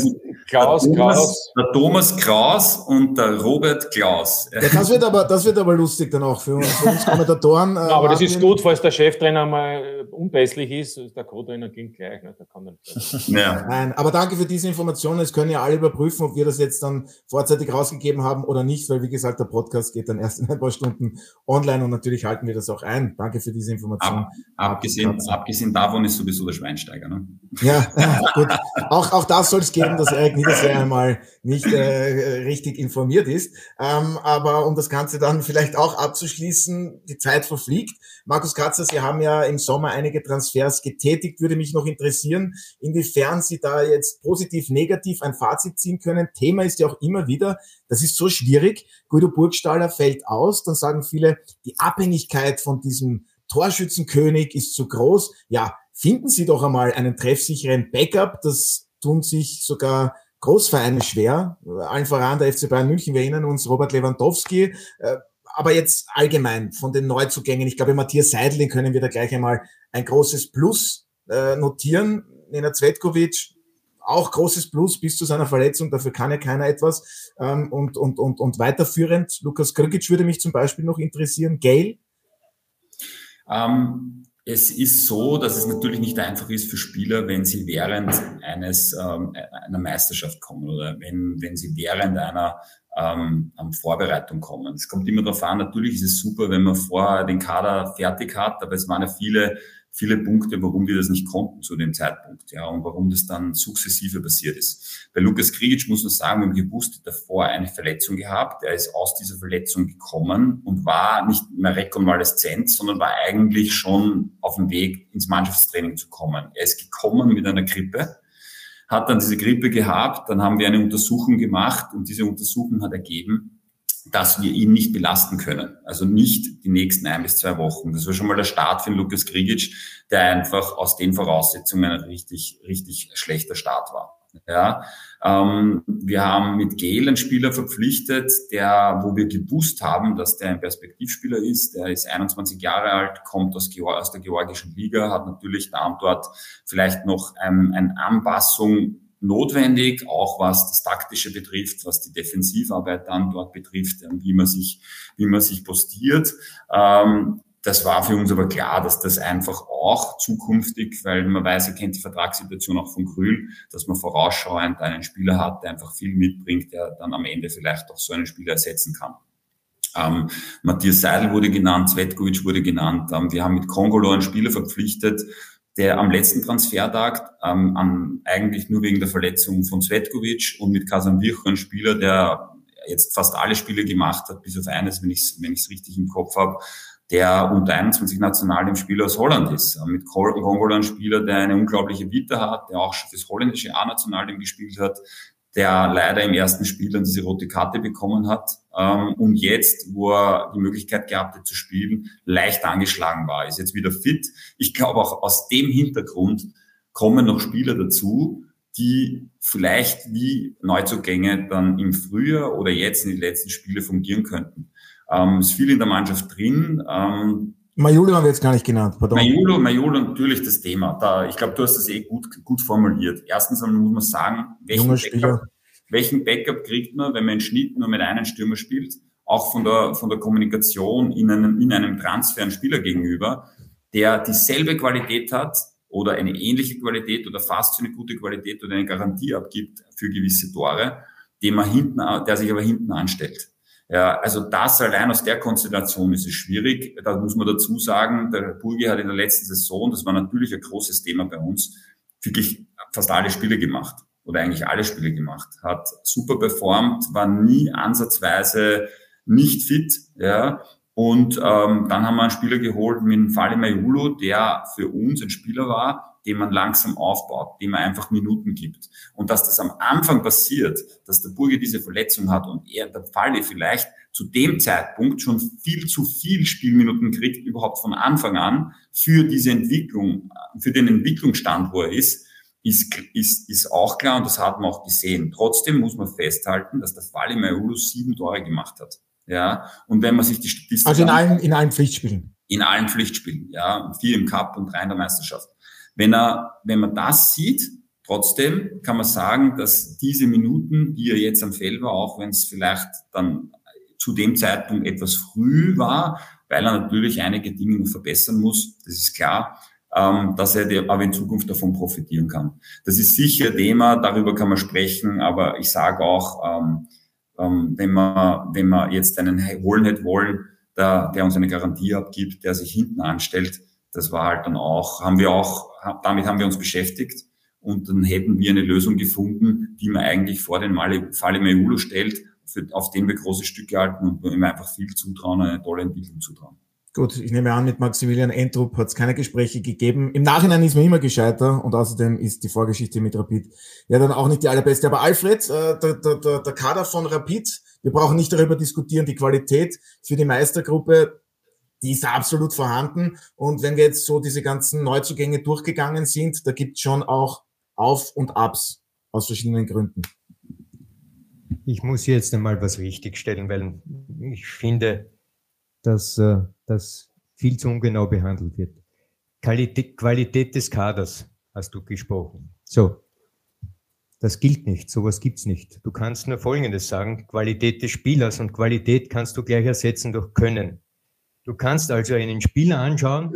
Klaus, der Thomas, Klaus. Der Thomas Kraus und der Robert Klaus. Ja, das wird aber, das wird aber lustig dann auch für uns, für uns Kommentatoren. Äh, aber das ist gut, falls der Cheftrainer mal unpässlich ist, der Co-Trainer ging gleich, ne? der kann dann ja. Nein, aber danke für diese Informationen. Es können ja alle überprüfen, ob wir das jetzt dann vorzeitig rausgegeben haben oder nicht, weil wie gesagt, der Podcast geht dann erst in ein paar Stunden online und natürlich halten wir das auch ein. Danke für diese Information. Ab, abgesehen, abgesehen davon ist sowieso der Schweinsteiger. Ne? Ja, gut. Auch, auch das soll es geben, dass Erik Niedersee einmal nicht äh, richtig informiert ist. Ähm, aber um das Ganze dann vielleicht auch abzuschließen, die Zeit verfliegt. Markus Katzer, Sie haben ja im Sommer einige Transfers getätigt. Würde mich noch interessieren, inwiefern Sie da jetzt positiv, negativ ein Fazit ziehen können. Thema ist ja auch immer wieder, das ist so schwierig. Guido Burgstaller fällt aus. Dann sagen viele, die Abhängigkeit von diesem Torschützenkönig ist zu groß. Ja, finden Sie doch einmal einen treffsicheren Backup. Das tun sich sogar Großvereine schwer. Allen voran der FC Bayern München. Wir erinnern uns Robert Lewandowski. Äh, aber jetzt allgemein von den Neuzugängen. Ich glaube, Matthias Seidel, den können wir da gleich einmal ein großes Plus äh, notieren. Nena Zvetkovic, auch großes Plus bis zu seiner Verletzung, dafür kann ja keiner etwas. Ähm, und, und, und, und weiterführend, Lukas Krgic würde mich zum Beispiel noch interessieren. Gail? Ähm, es ist so, dass es natürlich nicht einfach ist für Spieler, wenn sie während eines ähm, einer Meisterschaft kommen oder wenn, wenn sie während einer ähm, Vorbereitung kommen. Es kommt immer darauf an, natürlich ist es super, wenn man vorher den Kader fertig hat, aber es waren ja viele viele Punkte, warum wir das nicht konnten zu dem Zeitpunkt, ja, und warum das dann sukzessive passiert ist. Bei Lukas Krigic muss man sagen, wir haben gewusst, davor eine Verletzung gehabt. Er ist aus dieser Verletzung gekommen und war nicht mehr rekonvaleszent, sondern war eigentlich schon auf dem Weg ins Mannschaftstraining zu kommen. Er ist gekommen mit einer Grippe, hat dann diese Grippe gehabt, dann haben wir eine Untersuchung gemacht und diese Untersuchung hat ergeben, dass wir ihn nicht belasten können. Also nicht die nächsten ein bis zwei Wochen. Das war schon mal der Start für Lukas Krigic, der einfach aus den Voraussetzungen ein richtig, richtig schlechter Start war. Ja, ähm, wir haben mit Gel einen Spieler verpflichtet, der, wo wir gewusst haben, dass der ein Perspektivspieler ist. Der ist 21 Jahre alt, kommt aus, aus der georgischen Liga, hat natürlich da und dort vielleicht noch ähm, eine Anpassung notwendig, auch was das Taktische betrifft, was die Defensivarbeit dann dort betrifft, ähm, wie man sich, wie man sich postiert. Ähm, das war für uns aber klar, dass das einfach auch zukünftig, weil man weiß, er kennt die Vertragssituation auch von Grül, dass man vorausschauend einen Spieler hat, der einfach viel mitbringt, der dann am Ende vielleicht auch so einen Spieler ersetzen kann. Ähm, Matthias Seidel wurde genannt, Svetkovic wurde genannt. Ähm, wir haben mit Kongolo einen Spieler verpflichtet, der am letzten Transfertag ähm, an, eigentlich nur wegen der Verletzung von Svetkovic und mit Kasan Vircho ein Spieler, der jetzt fast alle Spiele gemacht hat, bis auf eines, wenn ich es wenn richtig im Kopf habe, der unter 21 national im Spiel aus Holland ist. Äh, mit Kongo ein Spieler, der eine unglaubliche Vita hat, der auch schon fürs holländische A-Nationalteam gespielt hat, der leider im ersten Spiel dann diese rote Karte bekommen hat ähm, und jetzt, wo er die Möglichkeit gehabt hat zu spielen, leicht angeschlagen war, ist jetzt wieder fit. Ich glaube auch aus dem Hintergrund kommen noch Spieler dazu, die vielleicht wie Neuzugänge dann im Frühjahr oder jetzt in den letzten Spiele fungieren könnten. Ähm, ist viel in der Mannschaft drin. Ähm, Majolo haben wir jetzt gar nicht genannt. Pardon. Majolo, Majolo natürlich das Thema. Da, ich glaube, du hast das eh gut, gut formuliert. Erstens einmal muss man sagen, welchen Backup, welchen Backup kriegt man, wenn man im Schnitt nur mit einem Stürmer spielt? Auch von der, von der Kommunikation in einem, in einem Transfer einen Spieler gegenüber, der dieselbe Qualität hat oder eine ähnliche Qualität oder fast so eine gute Qualität oder eine Garantie abgibt für gewisse Tore, den man hinten, der sich aber hinten anstellt. Ja, also das allein aus der Konstellation ist es schwierig. Da muss man dazu sagen, der Burgi hat in der letzten Saison, das war natürlich ein großes Thema bei uns, wirklich fast alle Spiele gemacht oder eigentlich alle Spiele gemacht, hat super performt, war nie ansatzweise nicht fit, ja. Und ähm, dann haben wir einen Spieler geholt mit Fali Mayulu, der für uns ein Spieler war, den man langsam aufbaut, dem man einfach Minuten gibt. Und dass das am Anfang passiert, dass der Burger diese Verletzung hat und er, der Falle vielleicht zu dem Zeitpunkt schon viel zu viel Spielminuten kriegt, überhaupt von Anfang an, für diese Entwicklung, für den Entwicklungsstand, wo er ist, ist, ist, ist auch klar und das hat man auch gesehen. Trotzdem muss man festhalten, dass der Falle Mayulu sieben Tore gemacht hat. Ja, und wenn man sich die Statistik Also in allen, in allen Pflichtspielen. In allen Pflichtspielen, ja. Vier im Cup und drei in der Meisterschaft. Wenn er, wenn man das sieht, trotzdem kann man sagen, dass diese Minuten, die er jetzt am Feld war, auch wenn es vielleicht dann zu dem Zeitpunkt etwas früh war, weil er natürlich einige Dinge noch verbessern muss, das ist klar, ähm, dass er aber in Zukunft davon profitieren kann. Das ist sicher Thema, darüber kann man sprechen, aber ich sage auch, ähm, ähm, wenn man wenn man jetzt einen holen hätte wollen, der, der uns eine Garantie abgibt, der sich hinten anstellt, das war halt dann auch, haben wir auch, damit haben wir uns beschäftigt und dann hätten wir eine Lösung gefunden, die man eigentlich vor den Falle Meulo stellt, für, auf den wir große Stücke halten und ihm einfach viel zutrauen, eine tolle Entwicklung zutrauen. Gut, ich nehme an, mit Maximilian Entrup hat es keine Gespräche gegeben. Im Nachhinein ist man immer gescheiter und außerdem ist die Vorgeschichte mit Rapid ja dann auch nicht die allerbeste. Aber Alfred, äh, der, der, der Kader von Rapid, wir brauchen nicht darüber diskutieren, die Qualität für die Meistergruppe die ist absolut vorhanden. Und wenn wir jetzt so diese ganzen Neuzugänge durchgegangen sind, da gibt es schon auch Auf und Abs aus verschiedenen Gründen. ich muss jetzt einmal was richtigstellen, weil ich finde, dass äh, das viel zu ungenau behandelt wird. Qualität, Qualität des Kaders hast du gesprochen. So, das gilt nicht, sowas gibt's nicht. Du kannst nur Folgendes sagen, Qualität des Spielers und Qualität kannst du gleich ersetzen durch Können. Du kannst also einen Spieler anschauen,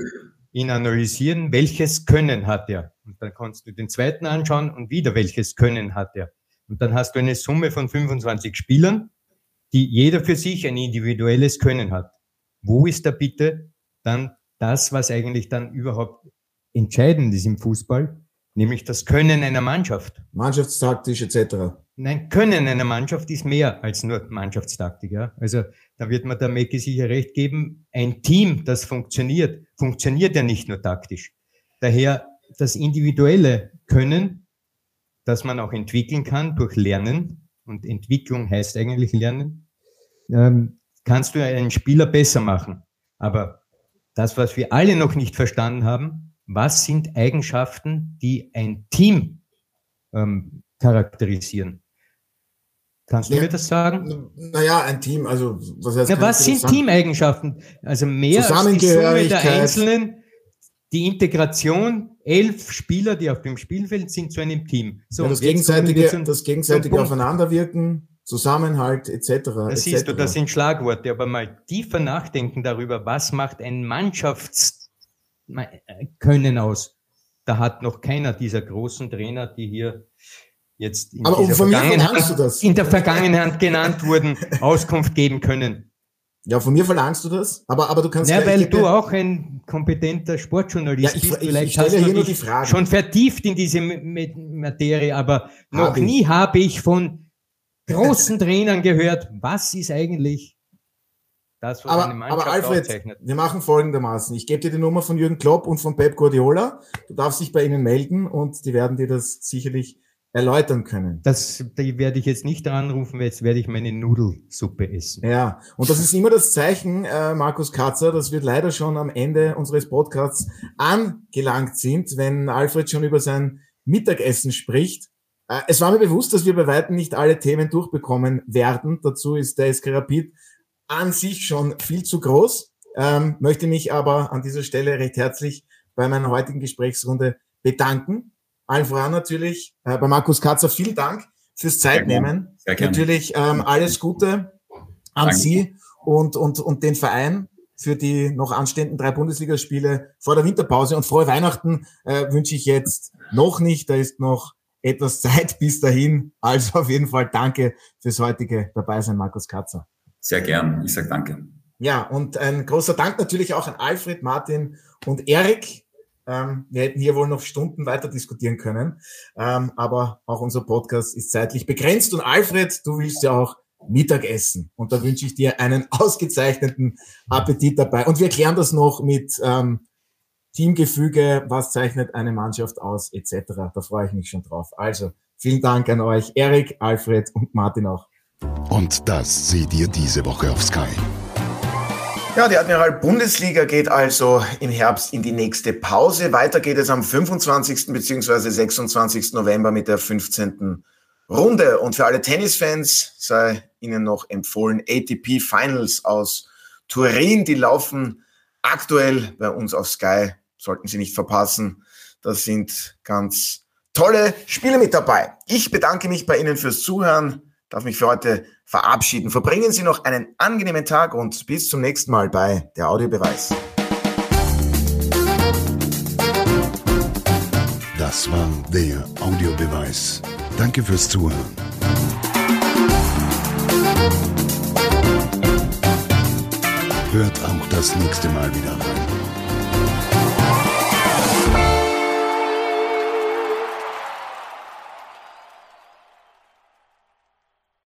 ihn analysieren, welches Können hat er. Und dann kannst du den zweiten anschauen und wieder welches Können hat er. Und dann hast du eine Summe von 25 Spielern, die jeder für sich ein individuelles Können hat. Wo ist da bitte dann das, was eigentlich dann überhaupt entscheidend ist im Fußball, nämlich das Können einer Mannschaft. Mannschaftstaktisch etc. Nein, Können einer Mannschaft ist mehr als nur Mannschaftstaktik. Ja? Also da wird man der Mecke sicher recht geben. Ein Team, das funktioniert, funktioniert ja nicht nur taktisch. Daher das individuelle Können, das man auch entwickeln kann durch Lernen, und Entwicklung heißt eigentlich Lernen, ähm, kannst du einen Spieler besser machen. Aber das, was wir alle noch nicht verstanden haben, was sind Eigenschaften, die ein Team ähm, charakterisieren? Kannst du ja, mir das sagen? Naja, ein Team, also was heißt Na, Was sind Teameigenschaften? Also mehr als die Summe der Einzelnen, die Integration, elf Spieler, die auf dem Spielfeld sind, zu einem Team. So, ja, das, gegenseitige, zum, das gegenseitige Aufeinanderwirken, Zusammenhalt etc. Das et siehst du, das sind Schlagworte, aber mal tiefer nachdenken darüber, was macht ein Mannschaftskönnen aus? Da hat noch keiner dieser großen Trainer, die hier jetzt in, aber dieser Vergangenheit, in der Vergangenheit genannt wurden, Auskunft geben können. Ja, von mir verlangst du das, aber, aber du kannst. Ja, weil du auch ein kompetenter Sportjournalist ja, ich, bist. Vielleicht ich, ich hast du dich schon vertieft in diese Materie, aber noch Hab nie habe ich von großen Trainern gehört, was ist eigentlich das, was aber, eine Mannschaft aber Alfred, auszeichnet. wir machen folgendermaßen. Ich gebe dir die Nummer von Jürgen Klopp und von Pep Guardiola. Du darfst dich bei ihnen melden und die werden dir das sicherlich erläutern können. Das die werde ich jetzt nicht anrufen, weil jetzt werde ich meine Nudelsuppe essen. Ja, und das ist immer das Zeichen, äh, Markus Katzer, dass wir leider schon am Ende unseres Podcasts angelangt sind, wenn Alfred schon über sein Mittagessen spricht. Äh, es war mir bewusst, dass wir bei weitem nicht alle Themen durchbekommen werden. Dazu ist der SK Rapid an sich schon viel zu groß. Ähm, möchte mich aber an dieser Stelle recht herzlich bei meiner heutigen Gesprächsrunde bedanken. Allen voran natürlich äh, bei Markus Katzer vielen Dank fürs Zeitnehmen. Sehr gerne. Natürlich ähm, alles Gute an Danke. Sie und, und, und den Verein für die noch anstehenden drei Bundesligaspiele vor der Winterpause. Und frohe Weihnachten äh, wünsche ich jetzt noch nicht. Da ist noch etwas Zeit bis dahin. Also auf jeden Fall danke fürs heutige Dabeisein, Markus Katzer. Sehr gern. Ich sage danke. Ja, und ein großer Dank natürlich auch an Alfred, Martin und Erik. Ähm, wir hätten hier wohl noch Stunden weiter diskutieren können. Ähm, aber auch unser Podcast ist zeitlich begrenzt. Und Alfred, du willst ja auch Mittagessen. Und da wünsche ich dir einen ausgezeichneten Appetit dabei. Und wir klären das noch mit ähm, Teamgefüge, was zeichnet eine Mannschaft aus, etc. Da freue ich mich schon drauf. Also, vielen Dank an euch, Erik, Alfred und Martin auch. Und das seht ihr diese Woche auf Sky. Ja, die Admiral Bundesliga geht also im Herbst in die nächste Pause. Weiter geht es am 25. bzw. 26. November mit der 15. Runde. Und für alle Tennisfans sei Ihnen noch empfohlen ATP Finals aus Turin. Die laufen aktuell bei uns auf Sky sollten Sie nicht verpassen. Da sind ganz tolle Spiele mit dabei. Ich bedanke mich bei Ihnen fürs Zuhören, darf mich für heute verabschieden. Verbringen Sie noch einen angenehmen Tag und bis zum nächsten Mal bei der Audiobeweis. Das war der Audiobeweis. Danke fürs Zuhören. Hört auch das nächste Mal wieder rein.